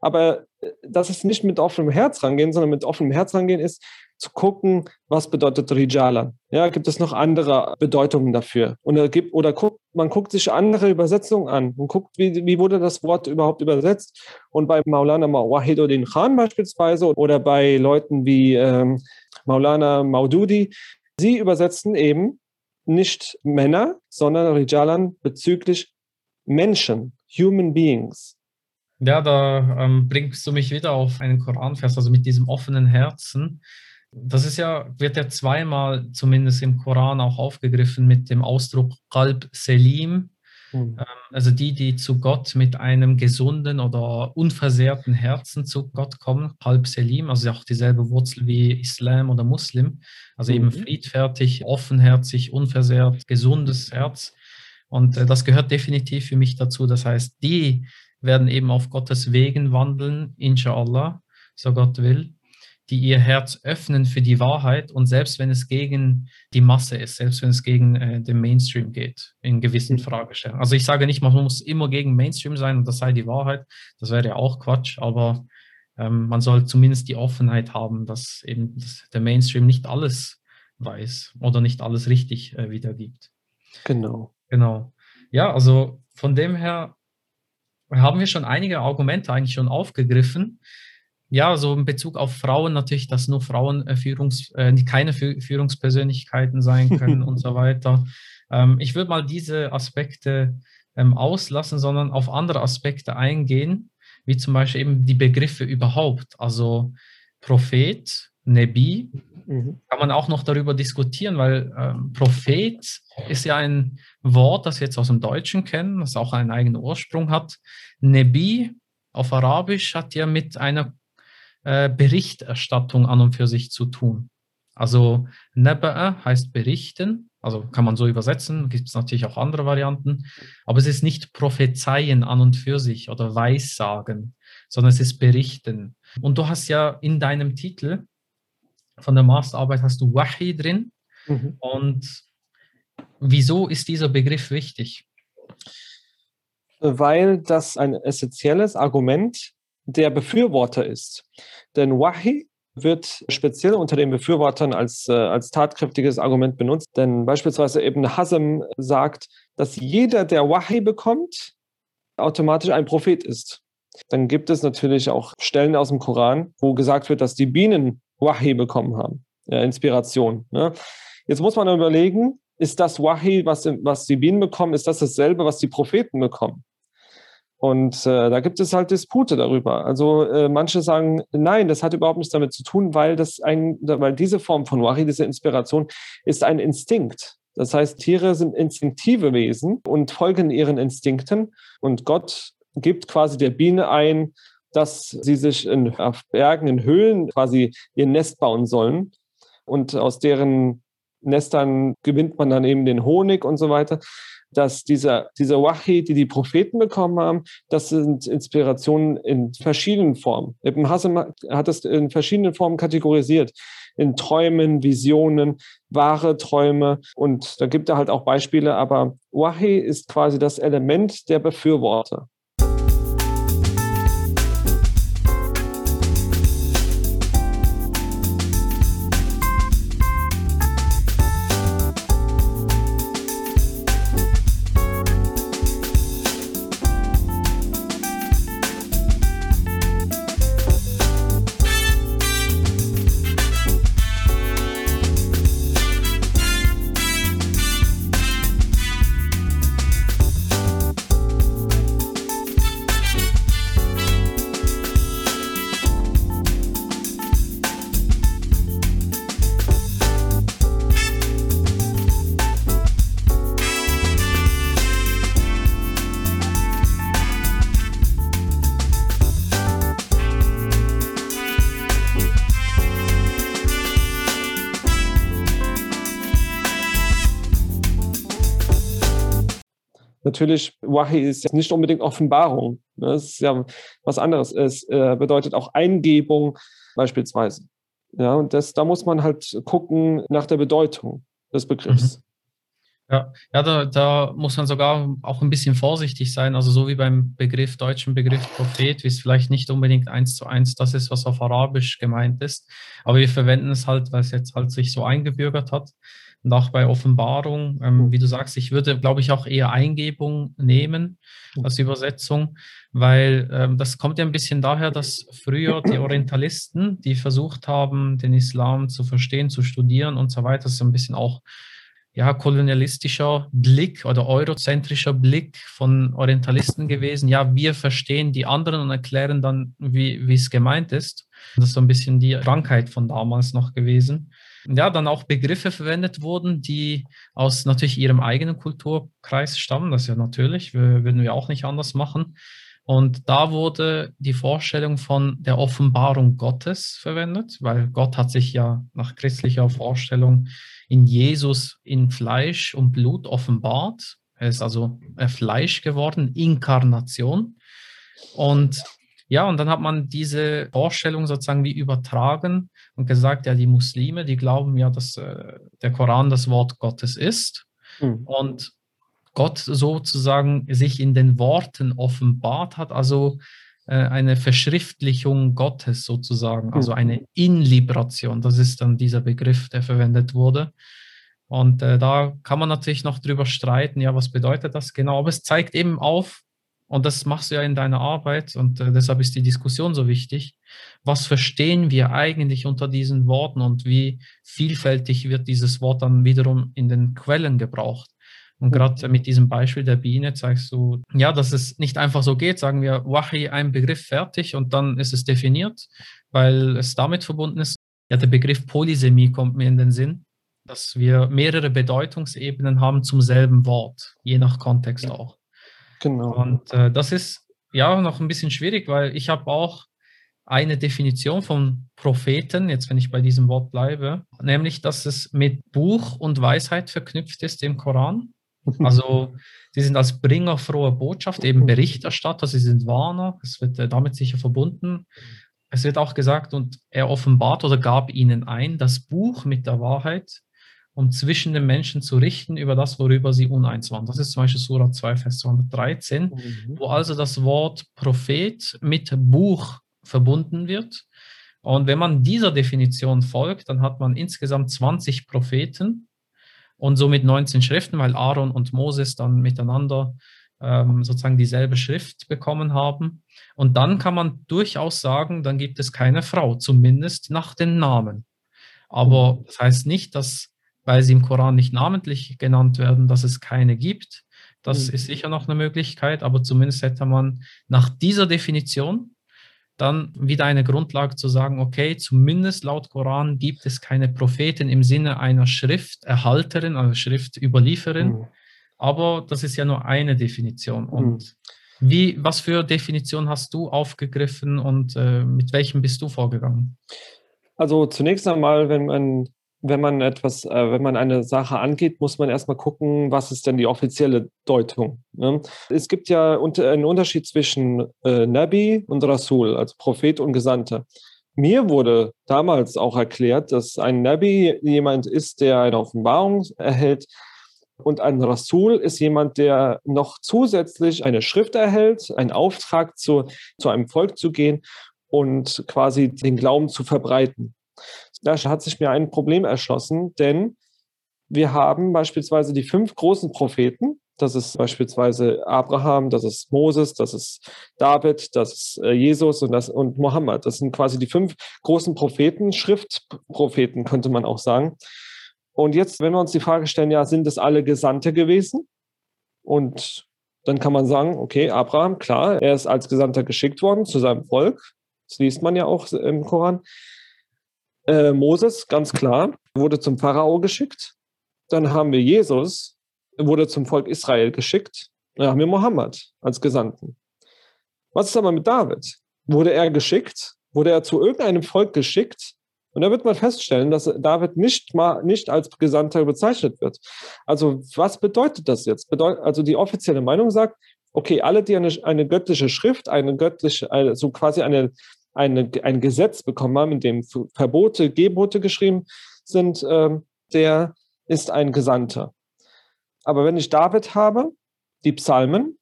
Aber äh, das ist nicht mit offenem Herz rangehen, sondern mit offenem Herz rangehen ist, zu gucken, was bedeutet Rijala. Ja, gibt es noch andere Bedeutungen dafür? Oder, gibt, oder guckt, man guckt sich andere Übersetzungen an und guckt, wie, wie wurde das Wort überhaupt übersetzt. Und bei Maulana Wahiduddin Khan beispielsweise oder bei Leuten wie ähm, Maulana Maududi, sie übersetzen eben nicht Männer, sondern Rijalan bezüglich Menschen, Human Beings. Ja, da ähm, bringst du mich wieder auf einen Koranvers, also mit diesem offenen Herzen das ist ja, wird ja zweimal zumindest im Koran auch aufgegriffen mit dem Ausdruck Qalb Selim, mhm. also die, die zu Gott mit einem gesunden oder unversehrten Herzen zu Gott kommen, Qalb Selim, also auch dieselbe Wurzel wie Islam oder Muslim, also mhm. eben friedfertig, offenherzig, unversehrt, gesundes Herz. Und äh, das gehört definitiv für mich dazu. Das heißt, die werden eben auf Gottes Wegen wandeln, inshallah, so Gott will. Die ihr Herz öffnen für die Wahrheit und selbst wenn es gegen die Masse ist, selbst wenn es gegen äh, den Mainstream geht, in gewissen mhm. Fragestellungen. Also ich sage nicht, man muss immer gegen Mainstream sein und das sei die Wahrheit, das wäre ja auch Quatsch, aber ähm, man soll zumindest die Offenheit haben, dass eben dass der Mainstream nicht alles weiß oder nicht alles richtig äh, wiedergibt. Genau. Genau. Ja, also von dem her haben wir schon einige Argumente eigentlich schon aufgegriffen. Ja, so in Bezug auf Frauen natürlich, dass nur Frauen äh, Führungs, äh, keine Führungspersönlichkeiten sein können und so weiter. Ähm, ich würde mal diese Aspekte ähm, auslassen, sondern auf andere Aspekte eingehen, wie zum Beispiel eben die Begriffe überhaupt. Also Prophet, Nebi, mhm. kann man auch noch darüber diskutieren, weil ähm, Prophet ist ja ein Wort, das wir jetzt aus dem Deutschen kennen, das auch einen eigenen Ursprung hat. Nebi auf Arabisch hat ja mit einer äh, Berichterstattung an und für sich zu tun. Also Neba'a heißt berichten, also kann man so übersetzen, gibt es natürlich auch andere Varianten, aber es ist nicht prophezeien an und für sich oder weissagen, sondern es ist berichten. Und du hast ja in deinem Titel von der Masterarbeit hast du Wahi drin. Mhm. Und wieso ist dieser Begriff wichtig? Weil das ein essentielles Argument der Befürworter ist. Denn Wahi wird speziell unter den Befürwortern als, äh, als tatkräftiges Argument benutzt. Denn beispielsweise eben Hasem sagt, dass jeder, der Wahi bekommt, automatisch ein Prophet ist. Dann gibt es natürlich auch Stellen aus dem Koran, wo gesagt wird, dass die Bienen Wahi bekommen haben, ja, Inspiration. Ne? Jetzt muss man überlegen, ist das Wahi, was, was die Bienen bekommen, ist das dasselbe, was die Propheten bekommen? Und äh, da gibt es halt Dispute darüber. Also äh, manche sagen, nein, das hat überhaupt nichts damit zu tun, weil das ein, weil diese Form von Wahi, diese Inspiration, ist ein Instinkt. Das heißt, Tiere sind instinktive Wesen und folgen ihren Instinkten. Und Gott gibt quasi der Biene ein, dass sie sich in, auf Bergen, in Höhlen quasi ihr Nest bauen sollen. Und aus deren Nestern gewinnt man dann eben den Honig und so weiter dass dieser, dieser Wahi, die die Propheten bekommen haben, das sind Inspirationen in verschiedenen Formen. Ibn Hassan hat das in verschiedenen Formen kategorisiert. In Träumen, Visionen, wahre Träume. Und da gibt er halt auch Beispiele. Aber Wahi ist quasi das Element der Befürworter. Natürlich, Wahi ist nicht unbedingt Offenbarung. Ne? Das ist ja was anderes. Es äh, bedeutet auch Eingebung beispielsweise. Ja, und das, da muss man halt gucken nach der Bedeutung des Begriffs. Mhm. Ja, ja da, da, muss man sogar auch ein bisschen vorsichtig sein. Also so wie beim Begriff, deutschen Begriff Prophet, wie es vielleicht nicht unbedingt eins zu eins das ist, was auf Arabisch gemeint ist. Aber wir verwenden es halt, weil es jetzt halt sich so eingebürgert hat. Und auch bei Offenbarung, ähm, mhm. wie du sagst, ich würde, glaube ich, auch eher Eingebung nehmen mhm. als Übersetzung, weil ähm, das kommt ja ein bisschen daher, dass früher die Orientalisten, die versucht haben, den Islam zu verstehen, zu studieren und so weiter, das ist ein bisschen auch ja, kolonialistischer Blick oder eurozentrischer Blick von Orientalisten gewesen. Ja, wir verstehen die anderen und erklären dann, wie es gemeint ist. Das ist so ein bisschen die Krankheit von damals noch gewesen ja, dann auch Begriffe verwendet wurden, die aus natürlich ihrem eigenen Kulturkreis stammen. Das ist ja natürlich, würden wir auch nicht anders machen. Und da wurde die Vorstellung von der Offenbarung Gottes verwendet, weil Gott hat sich ja nach christlicher Vorstellung in Jesus in Fleisch und Blut offenbart. Er ist also Fleisch geworden, Inkarnation. Und Ja, und dann hat man diese Vorstellung sozusagen wie übertragen und gesagt, ja, die Muslime, die glauben ja, dass äh, der Koran das Wort Gottes ist. Mhm. Und Gott sozusagen sich in den Worten offenbart hat, also äh, eine Verschriftlichung Gottes sozusagen, also mhm. eine Inlibration. Das ist dann dieser Begriff, der verwendet wurde. Und äh, da kann man natürlich noch drüber streiten, ja, was bedeutet das genau? Aber es zeigt eben auf, und das machst du ja in deiner Arbeit und äh, deshalb ist die Diskussion so wichtig. Was verstehen wir eigentlich unter diesen Worten und wie vielfältig wird dieses Wort dann wiederum in den Quellen gebraucht? Und gerade mit diesem Beispiel der Biene zeigst du, ja, dass es nicht einfach so geht, sagen wir, Wahi, ein Begriff fertig und dann ist es definiert, weil es damit verbunden ist. Ja, der Begriff Polysemie kommt mir in den Sinn, dass wir mehrere Bedeutungsebenen haben zum selben Wort, je nach Kontext auch. Genau. Und äh, das ist ja noch ein bisschen schwierig, weil ich habe auch eine Definition von Propheten, jetzt wenn ich bei diesem Wort bleibe, nämlich, dass es mit Buch und Weisheit verknüpft ist im Koran. Also sie sind als Bringer froher Botschaft, eben Berichterstatter, sie sind Warner, es wird äh, damit sicher verbunden. Es wird auch gesagt, und er offenbart oder gab ihnen ein, das Buch mit der Wahrheit, um zwischen den Menschen zu richten über das, worüber sie uneins waren. Das ist zum Beispiel Surah 2, Vers 213, mhm. wo also das Wort Prophet mit Buch verbunden wird. Und wenn man dieser Definition folgt, dann hat man insgesamt 20 Propheten und somit 19 Schriften, weil Aaron und Moses dann miteinander ähm, sozusagen dieselbe Schrift bekommen haben. Und dann kann man durchaus sagen, dann gibt es keine Frau, zumindest nach den Namen. Aber mhm. das heißt nicht, dass, weil sie im Koran nicht namentlich genannt werden, dass es keine gibt. Das mhm. ist sicher noch eine Möglichkeit, aber zumindest hätte man nach dieser Definition dann wieder eine Grundlage zu sagen, okay, zumindest laut Koran gibt es keine Propheten im Sinne einer Schrifterhalterin, also Schriftüberlieferin. Mhm. Aber das ist ja nur eine Definition. Mhm. Und wie, was für Definition hast du aufgegriffen und äh, mit welchem bist du vorgegangen? Also zunächst einmal, wenn man wenn man etwas, äh, wenn man eine Sache angeht, muss man erstmal gucken, was ist denn die offizielle Deutung. Ne? Es gibt ja unter, einen Unterschied zwischen äh, Nabi und Rasul, also Prophet und Gesandter. Mir wurde damals auch erklärt, dass ein Nabi jemand ist, der eine Offenbarung erhält und ein Rasul ist jemand, der noch zusätzlich eine Schrift erhält, einen Auftrag zu, zu einem Volk zu gehen und quasi den Glauben zu verbreiten. Da hat sich mir ein Problem erschlossen, denn wir haben beispielsweise die fünf großen Propheten. Das ist beispielsweise Abraham, das ist Moses, das ist David, das ist äh, Jesus und, das, und Mohammed. Das sind quasi die fünf großen Propheten, Schriftpropheten könnte man auch sagen. Und jetzt, wenn wir uns die Frage stellen, ja, sind es alle Gesandte gewesen? Und dann kann man sagen, okay, Abraham, klar, er ist als Gesandter geschickt worden zu seinem Volk. Das liest man ja auch im Koran. Äh, Moses, ganz klar, wurde zum Pharao geschickt. Dann haben wir Jesus, wurde zum Volk Israel geschickt. Dann haben wir Mohammed als Gesandten. Was ist aber mit David? Wurde er geschickt? Wurde er zu irgendeinem Volk geschickt? Und da wird man feststellen, dass David nicht mal nicht als Gesandter bezeichnet wird. Also was bedeutet das jetzt? Bedeut also die offizielle Meinung sagt, okay, alle, die eine, eine göttliche Schrift, eine göttliche, also quasi eine eine, ein Gesetz bekommen haben, in dem Verbote, Gebote geschrieben sind, äh, der ist ein Gesandter. Aber wenn ich David habe, die Psalmen,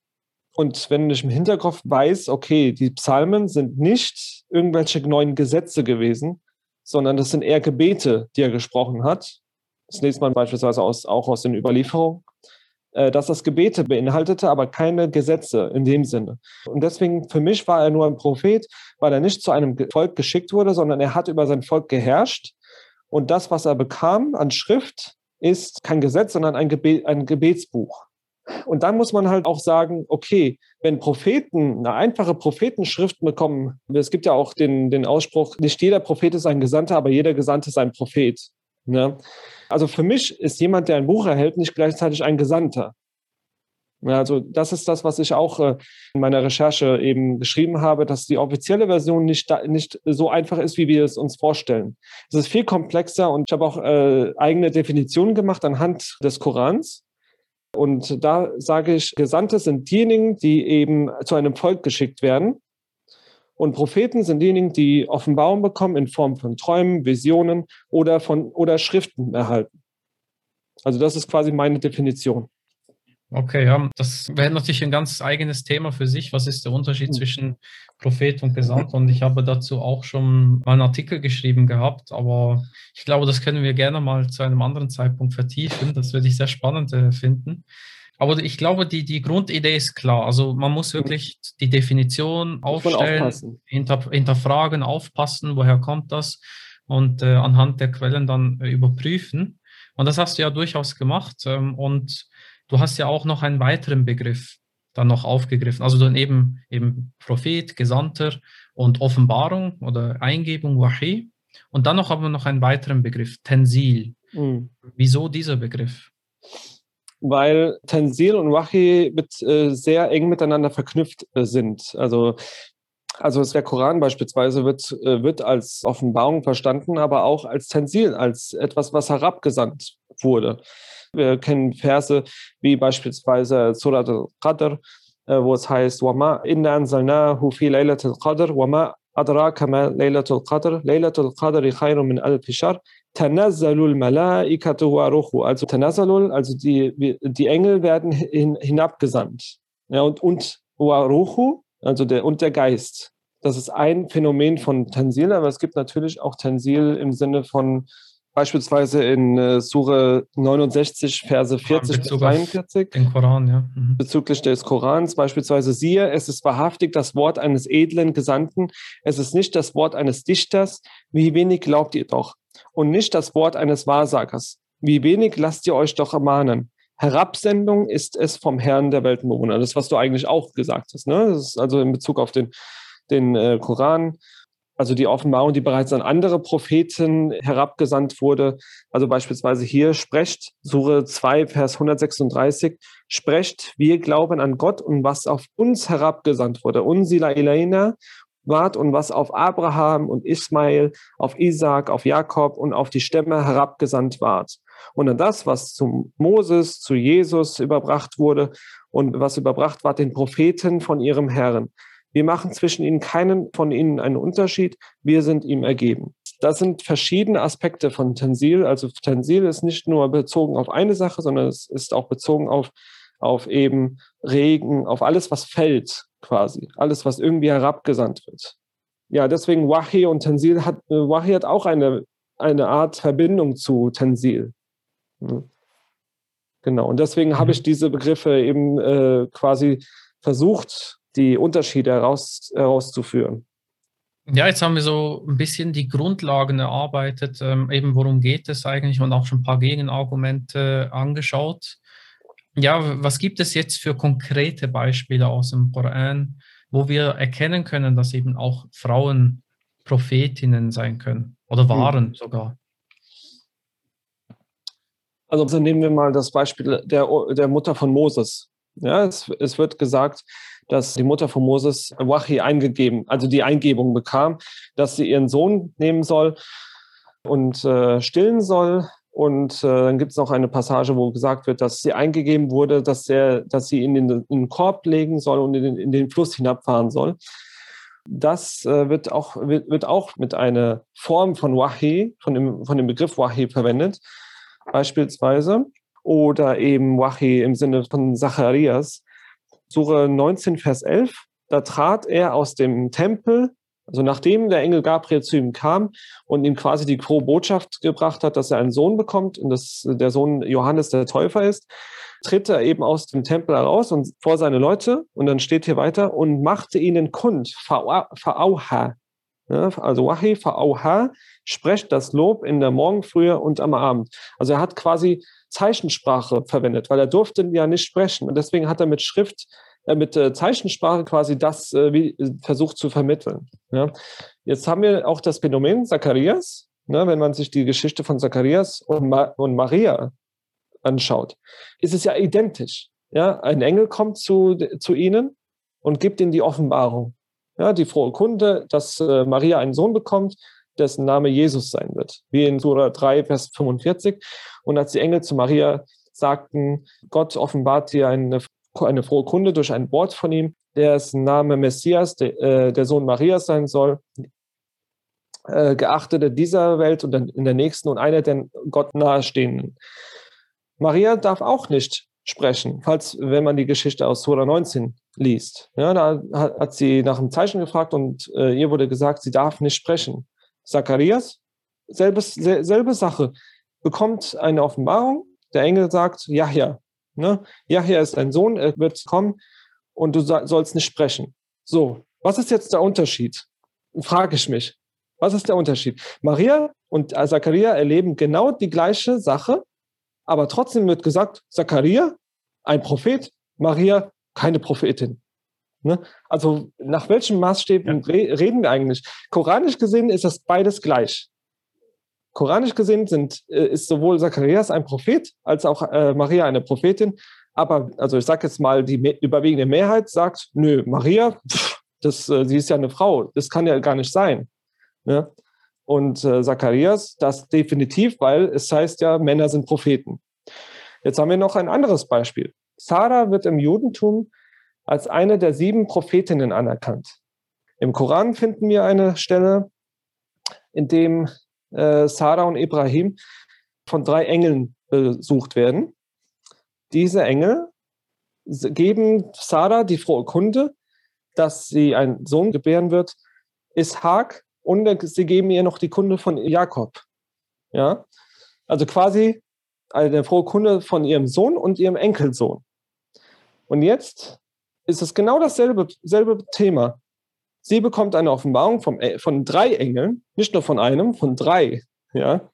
und wenn ich im Hinterkopf weiß, okay, die Psalmen sind nicht irgendwelche neuen Gesetze gewesen, sondern das sind eher Gebete, die er gesprochen hat. Das liest man beispielsweise aus, auch aus den Überlieferungen. Äh, dass das Gebete beinhaltete, aber keine Gesetze in dem Sinne. Und deswegen, für mich war er nur ein Prophet, weil er nicht zu einem Volk geschickt wurde, sondern er hat über sein Volk geherrscht. Und das, was er bekam an Schrift, ist kein Gesetz, sondern ein, Gebet, ein Gebetsbuch. Und dann muss man halt auch sagen, okay, wenn Propheten eine einfache Prophetenschrift bekommen, es gibt ja auch den, den Ausspruch, nicht jeder Prophet ist ein Gesandter, aber jeder Gesandte ist ein Prophet. Ne? Also für mich ist jemand, der ein Buch erhält, nicht gleichzeitig ein Gesandter. Also das ist das, was ich auch äh, in meiner Recherche eben geschrieben habe, dass die offizielle Version nicht, nicht so einfach ist, wie wir es uns vorstellen. Es ist viel komplexer und ich habe auch äh, eigene Definitionen gemacht anhand des Korans. Und da sage ich, Gesandte sind diejenigen, die eben zu einem Volk geschickt werden Und Propheten sind diejenigen, die Offenbarung bekommen in Form von Träumen, Visionen oder von oder Schriften erhalten. Also das ist quasi meine Definition. Okay, ja, das wäre natürlich ein ganz eigenes Thema für sich. Was ist der Unterschied mhm. zwischen Prophet und Gesandt? Und ich habe dazu auch schon mal einen Artikel geschrieben gehabt, aber ich glaube, das können wir gerne mal zu einem anderen Zeitpunkt vertiefen. Das würde ich sehr spannend äh, finden. Aber ich glaube, die, die Grundidee ist klar. Also man muss wirklich die Definition aufstellen, hinter, hinterfragen, aufpassen, woher kommt das und äh, anhand der Quellen dann äh, überprüfen. Und das hast du ja durchaus gemacht. Ähm, und du hast ja auch noch einen weiteren Begriff dann noch aufgegriffen. Also dann eben, eben Prophet, Gesandter und Offenbarung oder Eingebung, Wahi. Und dann noch haben wir noch einen weiteren Begriff, Tensil. Mhm. Wieso dieser Begriff? weil Tanzil und Wahi mit, äh, sehr eng miteinander verknüpft äh, sind. Also, also der Koran beispielsweise wird, äh, wird als Offenbarung verstanden, aber auch als Tanzil, als etwas, was herabgesandt wurde. Wir kennen Verse wie beispielsweise Surat al-Qadr, äh, wo es heißt, وَمَا إِنَّا أَنزَلْنَاهُ فِي لَيْلَةِ الْقَدْرِ وَمَا أَدْرَاكَ مَا لَيْلَةُ الْقَدْرِ لَيْلَةُ الْقَدْرِ خَيْرٌ مِنْ أَلْفِ شَهْرٍ Tanazzalul Malaikatu wa Ruhu. Also Tanazzalul, also die, die Engel werden hin, hinabgesandt. Ja, und, und wa Ruhu, also der, und der Geist. Das ist ein Phänomen von Tansil, aber es gibt natürlich auch Tansil im Sinne von beispielsweise in äh, Sure 69, Verse 40 bis 42. Den Koran, ja. Mhm. Bezüglich des Korans, beispielsweise siehe, es ist wahrhaftig das Wort eines edlen Gesandten, es ist nicht das Wort eines Dichters, wie wenig glaubt ihr doch und nicht das Wort eines Wahrsagers. Wie wenig lasst ihr euch doch ermahnen. Herabsendung ist es vom Herrn der Weltenbewohner. Das, was du eigentlich auch gesagt hast. Ne? Das ist also in Bezug auf den, den äh, Koran, also die Offenbarung, die bereits an andere Propheten herabgesandt wurde. Also beispielsweise hier sprecht, Sure 2, Vers 136, sprecht, wir glauben an Gott und was auf uns herabgesandt wurde. Unsila Ilaina ward und was auf Abraham und Ismael, auf Isaac, auf Jakob und auf die Stämme herabgesandt ward. Und an das, was zu Moses, zu Jesus überbracht wurde und was überbracht ward den Propheten von ihrem Herrn. Wir machen zwischen ihnen keinen von ihnen einen Unterschied. Wir sind ihm ergeben. Das sind verschiedene Aspekte von Tensil. Also Tensil ist nicht nur bezogen auf eine Sache, sondern es ist auch bezogen auf, auf eben Regen, auf alles, was fällt quasi. Alles, was irgendwie herabgesandt wird. Ja, deswegen Wahi und Tansil hat, äh, Wahi hat auch eine, eine Art Verbindung zu Tansil. Hm. Genau, und deswegen mhm. habe ich diese Begriffe eben äh, quasi versucht, die Unterschiede heraus, herauszuführen. Ja, jetzt haben wir so ein bisschen die Grundlagen erarbeitet, ähm, eben worum geht es eigentlich und auch schon ein paar Gegenargumente angeschaut. Ja, was gibt es jetzt für konkrete Beispiele aus dem Koran, wo wir erkennen können, dass eben auch Frauen Prophetinnen sein können oder hm. waren mhm. sogar? Also nehmen wir mal das Beispiel der, der Mutter von Moses. Ja, es, es wird gesagt, dass die Mutter von Moses Wahi eingegeben, also die Eingebung bekam, dass sie ihren Sohn nehmen soll und äh, stillen soll und äh, dann gibt es noch eine Passage, wo gesagt wird, dass sie eingegeben wurde, dass, der, dass sie in den, in den Korb legen soll und in den, in den Fluss hinabfahren soll. Das äh, wird, auch, wird, wird auch mit einer Form von Wahi, von dem, von dem Begriff Wahi verwendet, beispielsweise. Oder eben Wahi im Sinne von Zacharias. Sure 19, Vers 11. Da trat er aus dem Tempel also nachdem der Engel Gabriel zu ihm kam und ihm quasi die frohe Botschaft gebracht hat, dass er einen Sohn bekommt und dass der Sohn Johannes der Täufer ist, tritt er eben aus dem Tempel heraus und vor seine Leute und dann steht hier weiter und machte ihnen kund, fa'auha. Ja, also Wahi fa'auha sprecht das Lob in der Morgenfrühe und am Abend. Also er hat quasi Zeichensprache verwendet, weil er durfte ja nicht sprechen und deswegen hat er mit Schrift äh, mit äh, Zeichensprache quasi das äh, wie, versucht zu vermitteln. Ja. Jetzt haben wir auch das Phänomen Zacharias, ne, wenn man sich die Geschichte von Zacharias und, Ma und Maria anschaut, ist es ja identisch. Ja. Ein Engel kommt zu, zu ihnen und gibt ihnen die Offenbarung. Ja, die frohe Kunde, dass äh, Maria einen Sohn bekommt, dessen Name Jesus sein wird, wie in Surah 3, Vers 45. Und als die Engel zu Maria sagten, Gott offenbart dir eine eine frohe Kunde durch ein Wort von ihm, dessen Name Messias, de, äh, der Sohn Marias sein soll, äh, geachtet in dieser Welt und in der nächsten und einer der Gott nahestehenden. Maria darf auch nicht sprechen, falls, wenn man die Geschichte aus Sura 19 liest. Ja, da hat, hat sie nach einem Zeichen gefragt und äh, ihr wurde gesagt, sie darf nicht sprechen. Zacharias, selbes, selbe Sache, bekommt eine Offenbarung. Der Engel sagt, ja, ja, ne? Jahja ist ein Sohn, er wird kommen und du sollst nicht sprechen. So, was ist jetzt der Unterschied? Frage ich mich. Was ist der Unterschied? Maria und Zachariah erleben genau die gleiche Sache, aber trotzdem wird gesagt, Zachariah, ein Prophet, Maria, keine Prophetin. Ne? Also nach welchen Maßstäben ja. re reden wir eigentlich? Koranisch gesehen ist das beides gleich. Koranisch gesehen sind, äh, ist sowohl Zacharias ein Prophet als auch äh, Maria eine Prophetin. Aber, also ich sage jetzt mal, die überwiegende Mehrheit sagt, nö, Maria, pff, das, äh, sie ist ja eine Frau, das kann ja gar nicht sein. Ne? Und äh, Zacharias, das definitiv, weil es heißt ja, Männer sind Propheten. Jetzt haben wir noch ein anderes Beispiel. Sarah wird im Judentum als eine der sieben Prophetinnen anerkannt. Im Koran finden wir eine Stelle, in dem äh, Sarah und Ibrahim von drei Engeln besucht werden. Diese Engel geben Sarah die frohe Kunde, dass sie einen Sohn gebären wird, Ishak, und sie geben ihr noch die Kunde von Jakob. Ja, also quasi eine frohe Kunde von ihrem Sohn und ihrem Enkelsohn. Und jetzt ist es genau dasselbe selbe Thema. Sie bekommt eine Offenbarung vom, von drei Engeln, nicht nur von einem, von drei. Ja?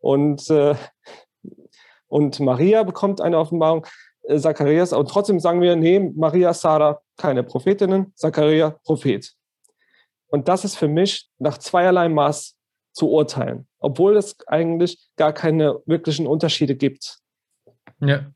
Und, äh, und Maria bekommt eine Offenbarung, äh, Zacharias, und trotzdem sagen wir, nee, Maria, Sarah, keine Prophetinnen, Zachariah, Prophet. Und das ist für mich nach zweierlei Maß zu urteilen, obwohl es eigentlich gar keine wirklichen Unterschiede gibt. Ja.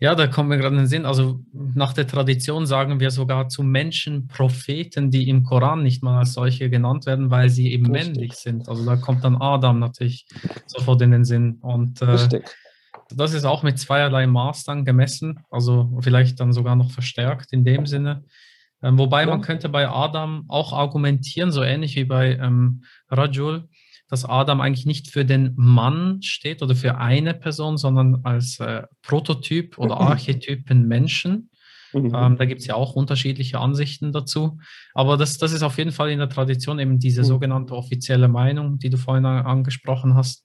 Ja, da kommt mir gerade in den Sinn. Also nach der Tradition sagen wir sogar zu Menschen Propheten, die im Koran nicht mal als solche genannt werden, weil sie eben Richtig. männlich sind. Also da kommt dann Adam natürlich sofort in den Sinn. Und äh, das ist auch mit zweierlei Maß dann gemessen, also vielleicht dann sogar noch verstärkt in dem Sinne. Ähm, wobei ja. man könnte bei Adam auch argumentieren, so ähnlich wie bei ähm, Rajul, dass Adam eigentlich nicht für den Mann steht oder für eine Person, sondern als äh, Prototyp oder Archetypen Menschen. Mhm. Ähm, da gibt es ja auch unterschiedliche Ansichten dazu. Aber das, das ist auf jeden Fall in der Tradition eben diese mhm. sogenannte offizielle Meinung, die du vorhin angesprochen hast,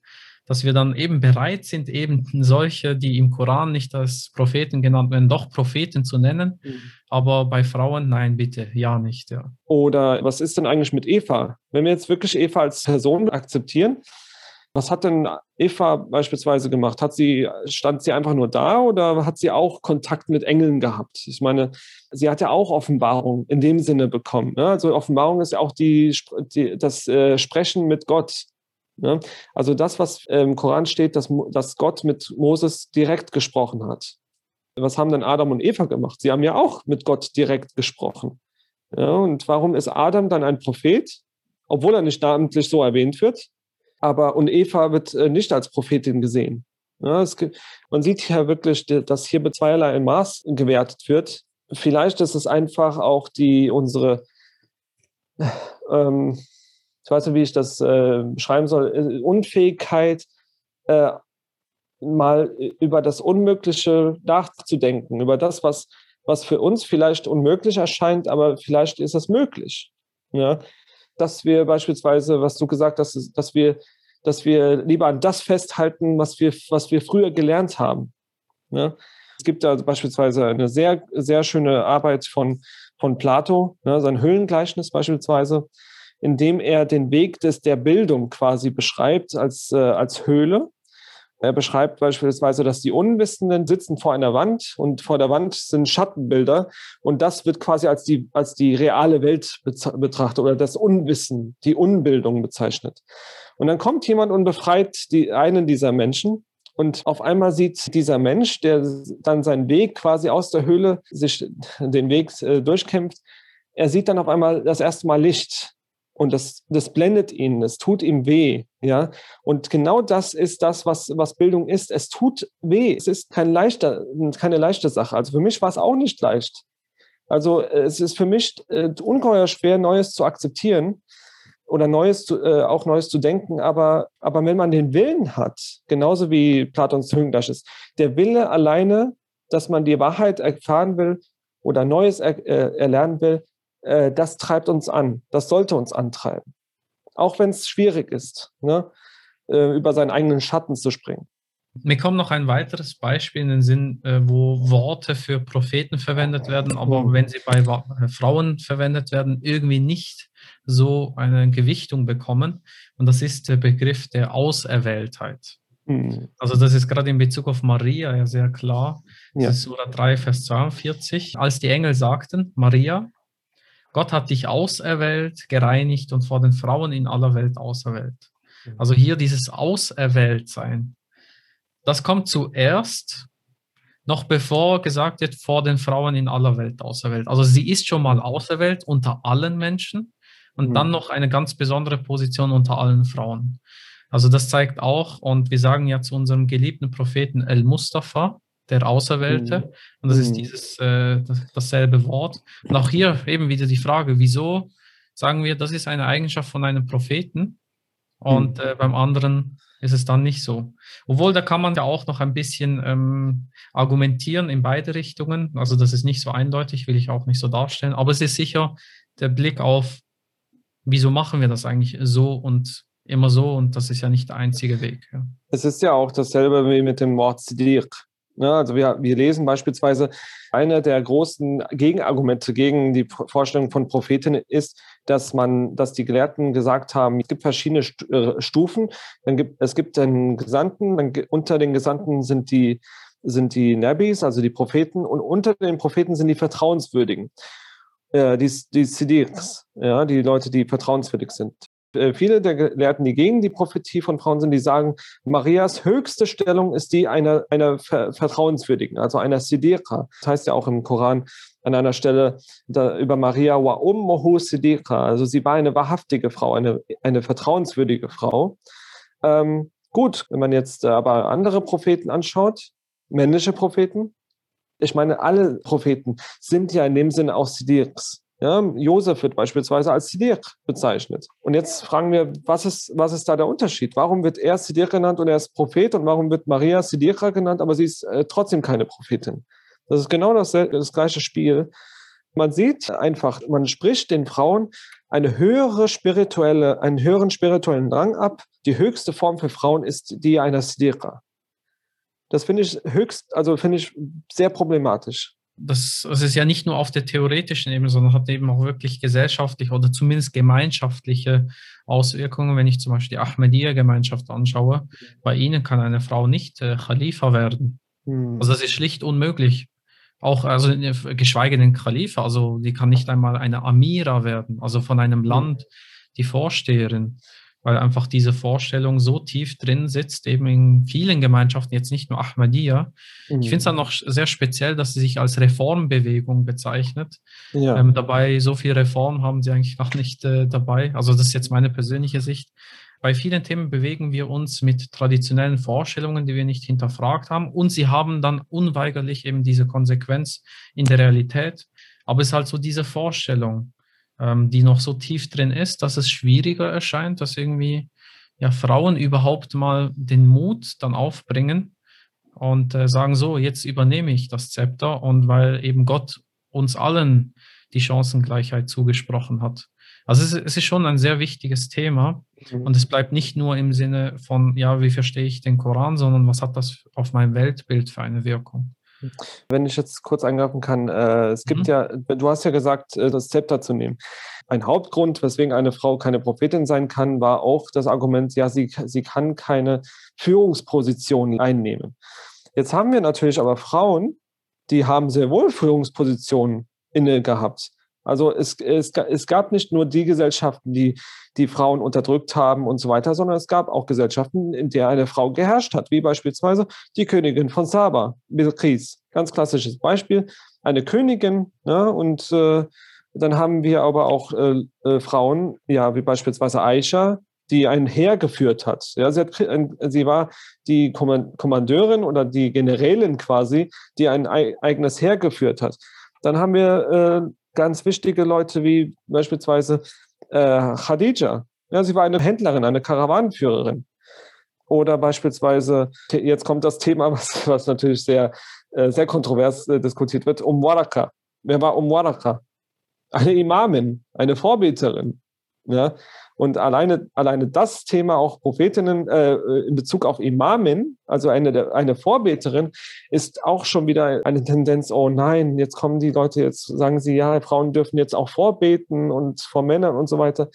dass wir dann eben bereit sind, eben solche, die im Koran nicht als Propheten genannt werden, doch Propheten zu nennen. Mhm. Aber bei Frauen, nein, bitte, ja nicht. Ja. Oder was ist denn eigentlich mit Eva? Wenn wir jetzt wirklich Eva als Person akzeptieren, was hat denn Eva beispielsweise gemacht? Hat sie, stand sie einfach nur da oder hat sie auch Kontakt mit Engeln gehabt? Ich meine, sie hat ja auch Offenbarung in dem Sinne bekommen. Ne? Also Offenbarung ist ja auch die, die das äh, Sprechen mit Gott. Ne? Also das, was im Koran steht, dass, dass Gott mit Moses direkt gesprochen hat. Was haben denn Adam und Eva gemacht? Sie haben ja auch mit Gott direkt gesprochen. Ja, und warum ist Adam dann ein Prophet, obwohl er nicht namentlich so erwähnt wird? Aber und Eva wird äh, nicht als Prophetin gesehen. Ja, es, man sieht ja wirklich, dass hier mit zweierlei Maß gewertet wird. Vielleicht ist es einfach auch die unsere ähm, ich weiß nicht, wie ich das äh, schreiben soll, äh, Unfähigkeit, äh, mal über das Unmögliche nachzudenken, über das, was, was für uns vielleicht unmöglich erscheint, aber vielleicht ist es möglich. Ja? Dass wir beispielsweise, was du gesagt hast, dass wir, dass wir lieber an das festhalten, was wir, was wir früher gelernt haben. Ja? Es gibt da beispielsweise eine sehr, sehr schöne Arbeit von, von Plato, ja, sein Höhlengleichnis beispielsweise, in dem er den Weg des, der Bildung quasi beschreibt als, äh, als Höhle. Er beschreibt beispielsweise, dass die Unwissenden sitzen vor einer Wand und vor der Wand sind Schattenbilder und das wird quasi als die, als die reale Welt betrachtet oder das Unwissen, die Unbildung bezeichnet. Und dann kommt jemand und befreit die, einen dieser Menschen und auf einmal sieht dieser Mensch, der dann seinen Weg quasi aus der Höhle sich den Weg äh, durchkämpft, er sieht dann auf einmal das erste Mal Licht und das, das blendet ihn, es tut ihm weh, ja. Und genau das ist das, was, was Bildung ist. Es tut weh. Es ist kein leichter, keine leichte Sache. Also für mich war es auch nicht leicht. Also es ist für mich äh, ungeheuer schwer, Neues zu akzeptieren oder Neues zu, äh, auch Neues zu denken, aber, aber wenn man den Willen hat, genauso wie Platons Hüngdasch ist, der Wille alleine, dass man die Wahrheit erfahren will oder Neues er, äh, erlernen will, äh, das treibt uns an. Das sollte uns antreiben. Auch wenn es schwierig ist, ne? Äh, über seinen eigenen Schatten zu springen. Mir kommt noch ein weiteres Beispiel in den Sinn, äh, wo Worte für Propheten verwendet werden, aber wenn sie bei äh, Frauen verwendet werden, irgendwie nicht so eine Gewichtung bekommen. Und das ist der Begriff der Auserwähltheit. Mhm. Also das ist gerade in Bezug auf Maria ja sehr klar. Das ja. ist Sura 3, Vers 42. Als die Engel sagten, Maria, Gott hat dich auserwählt, gereinigt und vor den Frauen in aller Welt auserwählt. Mhm. Also hier dieses Auserwähltsein das kommt zuerst, noch bevor gesagt wird, vor den Frauen in aller Welt auserwählt. Also sie ist schon mal auserwählt unter allen Menschen und mhm. dann noch eine ganz besondere Position unter allen Frauen. Also das zeigt auch, und wir sagen ja zu unserem geliebten Propheten El Mustafa, der Auserwählte, mhm. und das ist mhm. dieses äh, das, dasselbe Wort. Und auch hier eben wieder die Frage, wieso sagen wir, das ist eine Eigenschaft von einem Propheten und mhm. äh, beim anderen ist es dann nicht so. Obwohl, da kann man ja auch noch ein bisschen ähm, argumentieren in beide Richtungen. Also das ist nicht so eindeutig, will ich auch nicht so darstellen. Aber es ist sicher der Blick auf, wieso machen wir das eigentlich so und immer so und das ist ja nicht der einzige Weg. Ja. Es ist ja auch dasselbe wie mit dem Wort Siddiq. Ja, also wir, wir lesen beispielsweise, eine der großen Gegenargumente gegen die Vorstellung von Prophetinnen ist, dass man, dass die Gelehrten gesagt haben, es gibt verschiedene äh, Stufen. Dann gibt, es gibt einen Gesandten, dann unter den Gesandten sind die, sind die Nabis, also die Propheten, und unter den Propheten sind die Vertrauenswürdigen. Äh, die, die Siddiqs, ja, die Leute, die vertrauenswürdig sind. Äh, viele der Gelehrten, die gegen die Prophetie von Frauen sind, die sagen, Marias höchste Stellung ist die einer, einer Vertrauenswürdigen, also einer Siddiqa. Das heißt ja auch im Koran an einer Stelle über Maria wa ummuhu Siddiqa. Also sie war eine wahrhaftige Frau, eine, eine vertrauenswürdige Frau. Ähm, gut, wenn man jetzt aber andere Propheten anschaut, männliche Propheten, ich meine, alle Propheten sind ja in dem Sinne auch Siddiqs. Ja, Josef wird beispielsweise als Siddiq bezeichnet. Und jetzt fragen wir, was ist, was ist da der Unterschied? Warum wird er Siddiq genannt und er ist Prophet und warum wird Maria Siddiqa genannt, aber sie ist äh, trotzdem keine Prophetin? Das ist genau das, das gleiche Spiel. Man sieht einfach, man spricht den Frauen eine höhere spirituelle, einen höheren spirituellen Drang ab. Die höchste Form für Frauen ist die einer Siddiqa. Das finde ich höchst, also finde ich sehr problematisch das, das ist ja nicht nur auf der theoretischen Ebene, sondern hat eben auch wirklich gesellschaftliche oder zumindest gemeinschaftliche Auswirkungen. Wenn ich zum Beispiel die Ahmadiyya-Gemeinschaft anschaue, bei ihnen kann eine Frau nicht äh, Khalifa werden. Hm. Also das ist schlicht unmöglich. Auch, also geschweige denn Khalifa, also die kann nicht einmal eine Amira werden, also von einem hm. Land die Vorsteherin weil einfach diese Vorstellung so tief drin sitzt, eben in vielen Gemeinschaften, jetzt nicht nur Ahmadiyya. Mhm. Ich finde es dann noch sehr speziell, dass sie sich als Reformbewegung bezeichnet. Ja. Ähm, dabei, so viel Reform haben sie eigentlich gar nicht äh, dabei. Also das ist jetzt meine persönliche Sicht. Bei vielen Themen bewegen wir uns mit traditionellen Vorstellungen, die wir nicht hinterfragt haben. Und sie haben dann unweigerlich eben diese Konsequenz in der Realität. Aber es ist halt so diese Vorstellung ähm, die noch so tief drin ist, dass es schwieriger erscheint, dass irgendwie ja, Frauen überhaupt mal den Mut dann aufbringen und äh, sagen, so, jetzt übernehme ich das Zepter und weil eben Gott uns allen die Chancengleichheit zugesprochen hat. Also es, es ist schon ein sehr wichtiges Thema mhm. und es bleibt nicht nur im Sinne von, ja, wie verstehe ich den Koran, sondern was hat das auf mein Weltbild für eine Wirkung. Wenn ich jetzt kurz eingreifen kann, äh, es gibt mhm. ja, du hast ja gesagt, äh, das Zepter zu nehmen. Ein Hauptgrund, weswegen eine Frau keine Prophetin sein kann, war auch das Argument, ja, sie, sie kann keine Führungsposition einnehmen. Jetzt haben wir natürlich aber Frauen, die haben sehr wohl Führungspositionen inne gehabt. Also es, es, es gab nicht nur die Gesellschaften, die die Frauen unterdrückt haben und so weiter, sondern es gab auch Gesellschaften, in der eine Frau geherrscht hat, wie beispielsweise die Königin von Saba, Bilqis. Ganz klassisches Beispiel. Eine Königin ne, und äh, dann haben wir aber auch äh, äh, Frauen, ja, wie beispielsweise Aisha, die ein Heer geführt hat. Ja, sie, hat, sie war die Kommandeurin oder die Generälin quasi, die ein eigenes Heer geführt hat. Dann haben wir äh, ganz wichtige Leute wie beispielsweise äh, Khadija. Ja, sie war eine Händlerin, eine Karawanenführerin. Oder beispielsweise, jetzt kommt das Thema, was, was natürlich sehr, äh, sehr kontrovers äh, diskutiert wird, um Waraka. Wer war um Waraka? Eine Imamin, eine Vorbeterin. Ja? Und alleine, alleine das Thema auch Prophetinnen äh, in Bezug auf Imamin, also eine, eine Vorbeterin, ist auch schon wieder eine Tendenz, oh nein, jetzt kommen die Leute, jetzt sagen sie, ja, Frauen dürfen jetzt auch vorbeten und vor Männern und so weiter.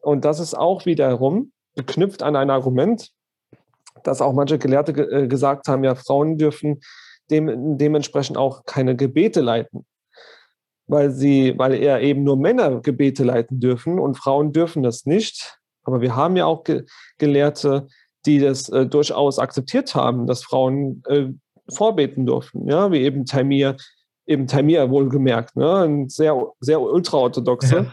Und das ist auch wiederum geknüpft an ein Argument, dass auch manche Gelehrte ge äh, gesagt haben, ja, Frauen dürfen dem, dementsprechend auch keine Gebete leiten, weil sie, weil eher eben nur Männer Gebete leiten dürfen und Frauen dürfen das nicht. Aber wir haben ja auch Ge Gelehrte, die das äh, durchaus akzeptiert haben, dass Frauen äh, vorbeten durften, ja, wie eben Taimir, eben Taimir wohlgemerkt, ne, ein sehr, sehr ultraorthodoxe. Ja.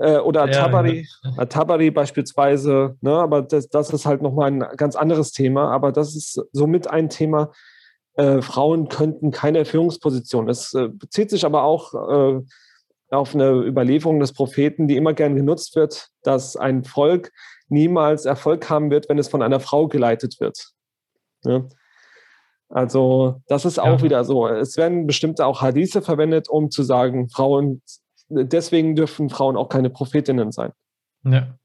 Äh, oder Atabari, ja, ja. Atabari beispielsweise, ne? aber das, das ist halt nochmal ein ganz anderes Thema. Aber das ist somit ein Thema, äh, Frauen könnten keine Führungsposition. Es äh, bezieht sich aber auch äh, auf eine Überlieferung des Propheten, die immer gern genutzt wird, dass ein Volk niemals Erfolg haben wird, wenn es von einer Frau geleitet wird. Ne? Also das ist auch ja. wieder so. Es werden bestimmte auch Hadithe verwendet, um zu sagen, Frauen deswegen dürfen Frauen auch keine Prophetinnen sein. Ja.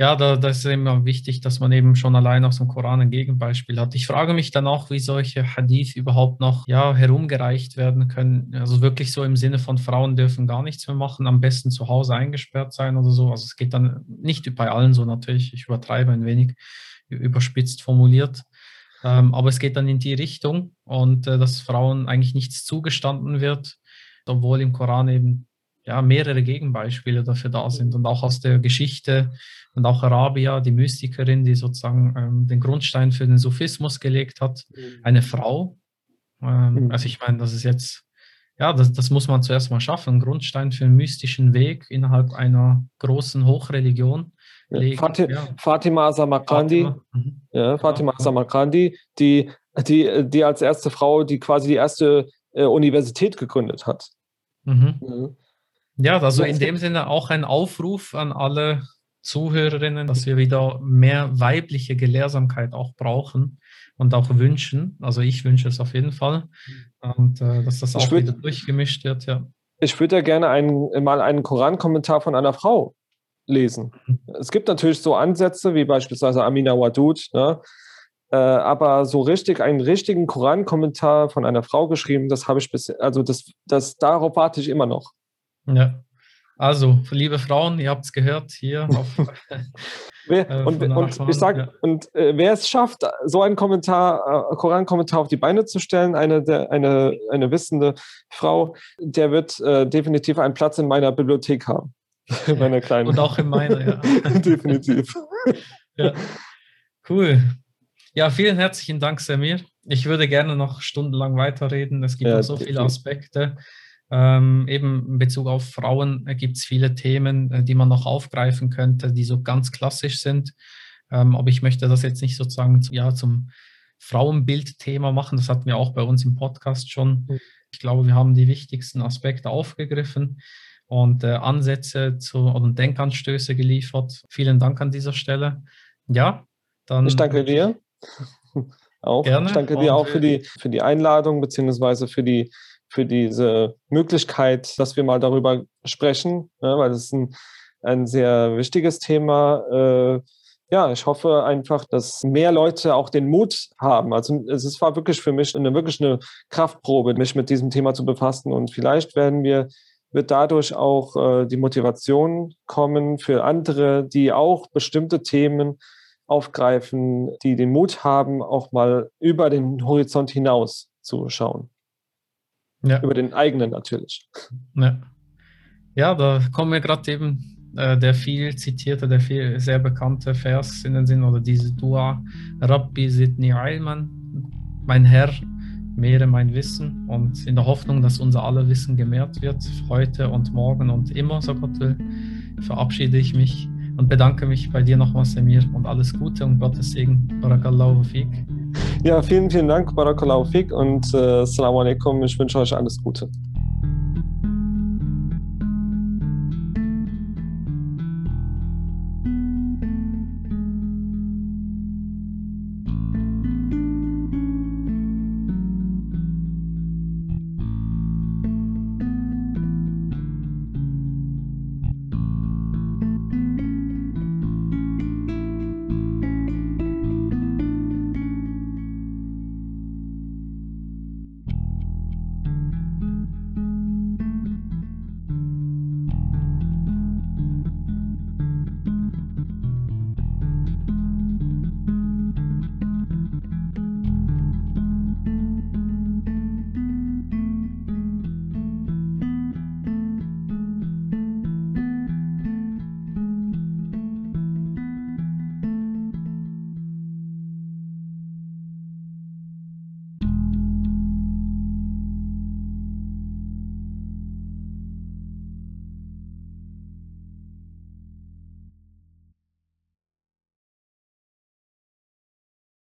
Ja, da, da ist immer wichtig, dass man eben schon allein aus dem Koran ein Gegenbeispiel hat. Ich frage mich dann auch, wie solche Hadith überhaupt noch ja, herumgereicht werden können. Also wirklich so im Sinne von Frauen dürfen gar nichts mehr machen, am besten zu Hause eingesperrt sein oder so. Also es geht dann nicht bei allen so natürlich, ich übertreibe ein wenig, überspitzt formuliert. Ähm, aber es geht dann in die Richtung und äh, dass Frauen eigentlich nichts zugestanden wird, obwohl im Koran eben ja, mehrere Gegenbeispiele dafür da sind und auch aus der Geschichte und auch Arabia, die Mystikerin, die sozusagen ähm, den Grundstein für den Sufismus gelegt hat, mhm. eine Frau. Ähm, mhm. Also ich meine, das ist jetzt, ja, das, das muss man zuerst mal schaffen, einen Grundstein für einen mystischen Weg innerhalb einer großen Hochreligion. Legen. Fatima, ja. Fatima Samarkandi, Fatima. Mhm. Ja, Fatima ja. Samarkandi, die, die, die als erste Frau, die quasi die erste äh, Universität gegründet hat. Mhm. mhm. Ja, also in dem Sinne auch ein Aufruf an alle Zuhörerinnen, dass wir wieder mehr weibliche Gelehrsamkeit auch brauchen und auch wünschen. Also ich wünsche es auf jeden Fall. Und äh, dass das auch wieder durchgemischt wird, ja. Ich würde ja gerne einen, mal einen Koran-Kommentar von einer Frau lesen. Mhm. Es gibt natürlich so Ansätze wie beispielsweise Amina Wadud, ne? Äh, aber so richtig einen richtigen Koran-Kommentar von einer Frau geschrieben, das habe ich bis, also das, das, darauf warte ich immer noch. Ja. Also, liebe Frauen, ihr habt es gehört hier. Auf, äh, und, und ich sage, ja. und äh, wer es schafft, so einen Kommentar, äh, Koran-Kommentar auf die Beine zu stellen, eine, der, eine, eine wissende Frau, der wird äh, definitiv einen Platz in meiner Bibliothek haben. in meiner kleinen. Und auch in meiner, ja. definitiv. ja. Cool. Ja, vielen herzlichen Dank, Samir. Ich würde gerne noch stundenlang weiterreden. Es gibt ja, so viele Aspekte. Ähm, eben in Bezug auf Frauen äh, gibt es viele Themen, äh, die man noch aufgreifen könnte, die so ganz klassisch sind. Ähm, aber ich möchte das jetzt nicht sozusagen zu, ja, zum Frauenbildthema machen. Das hatten wir auch bei uns im Podcast schon. Mhm. Ich glaube, wir haben die wichtigsten Aspekte aufgegriffen und äh, Ansätze zu, oder Denkanstöße geliefert. Vielen Dank an dieser Stelle. Ja, dann. Ich danke dir. Auch. Gerne. Ich danke dir auch für die, für die Einladung beziehungsweise für die für diese Möglichkeit, dass wir mal darüber sprechen, ne, weil das ist ein, ein sehr wichtiges Thema. Äh, ja, ich hoffe einfach, dass mehr Leute auch den Mut haben. Also es war wirklich für mich eine wirklich eine Kraftprobe, mich mit diesem Thema zu befassen. Und vielleicht werden wir wird dadurch auch äh, die Motivation kommen für andere, die auch bestimmte Themen aufgreifen, die den Mut haben, auch mal über den Horizont hinaus zu schauen. Ja. Über den eigenen natürlich. Ja, ja da kommen wir gerade eben äh, der viel zitierte, der viel sehr bekannte Vers in den Sinn oder diese Dua, Rabbi Sidni Ilman, mein Herr, mehre mein Wissen und in der Hoffnung, dass unser aller Wissen gemehrt wird, heute und morgen und immer, so Gott will, verabschiede ich mich und bedanke mich bei dir nochmals, Emir, und alles Gute und Gottes Segen. Barakallahu fiqh. Ja, vielen, vielen Dank, Barakallahu Fik und äh, Assalamu alaikum. Ich wünsche euch alles Gute.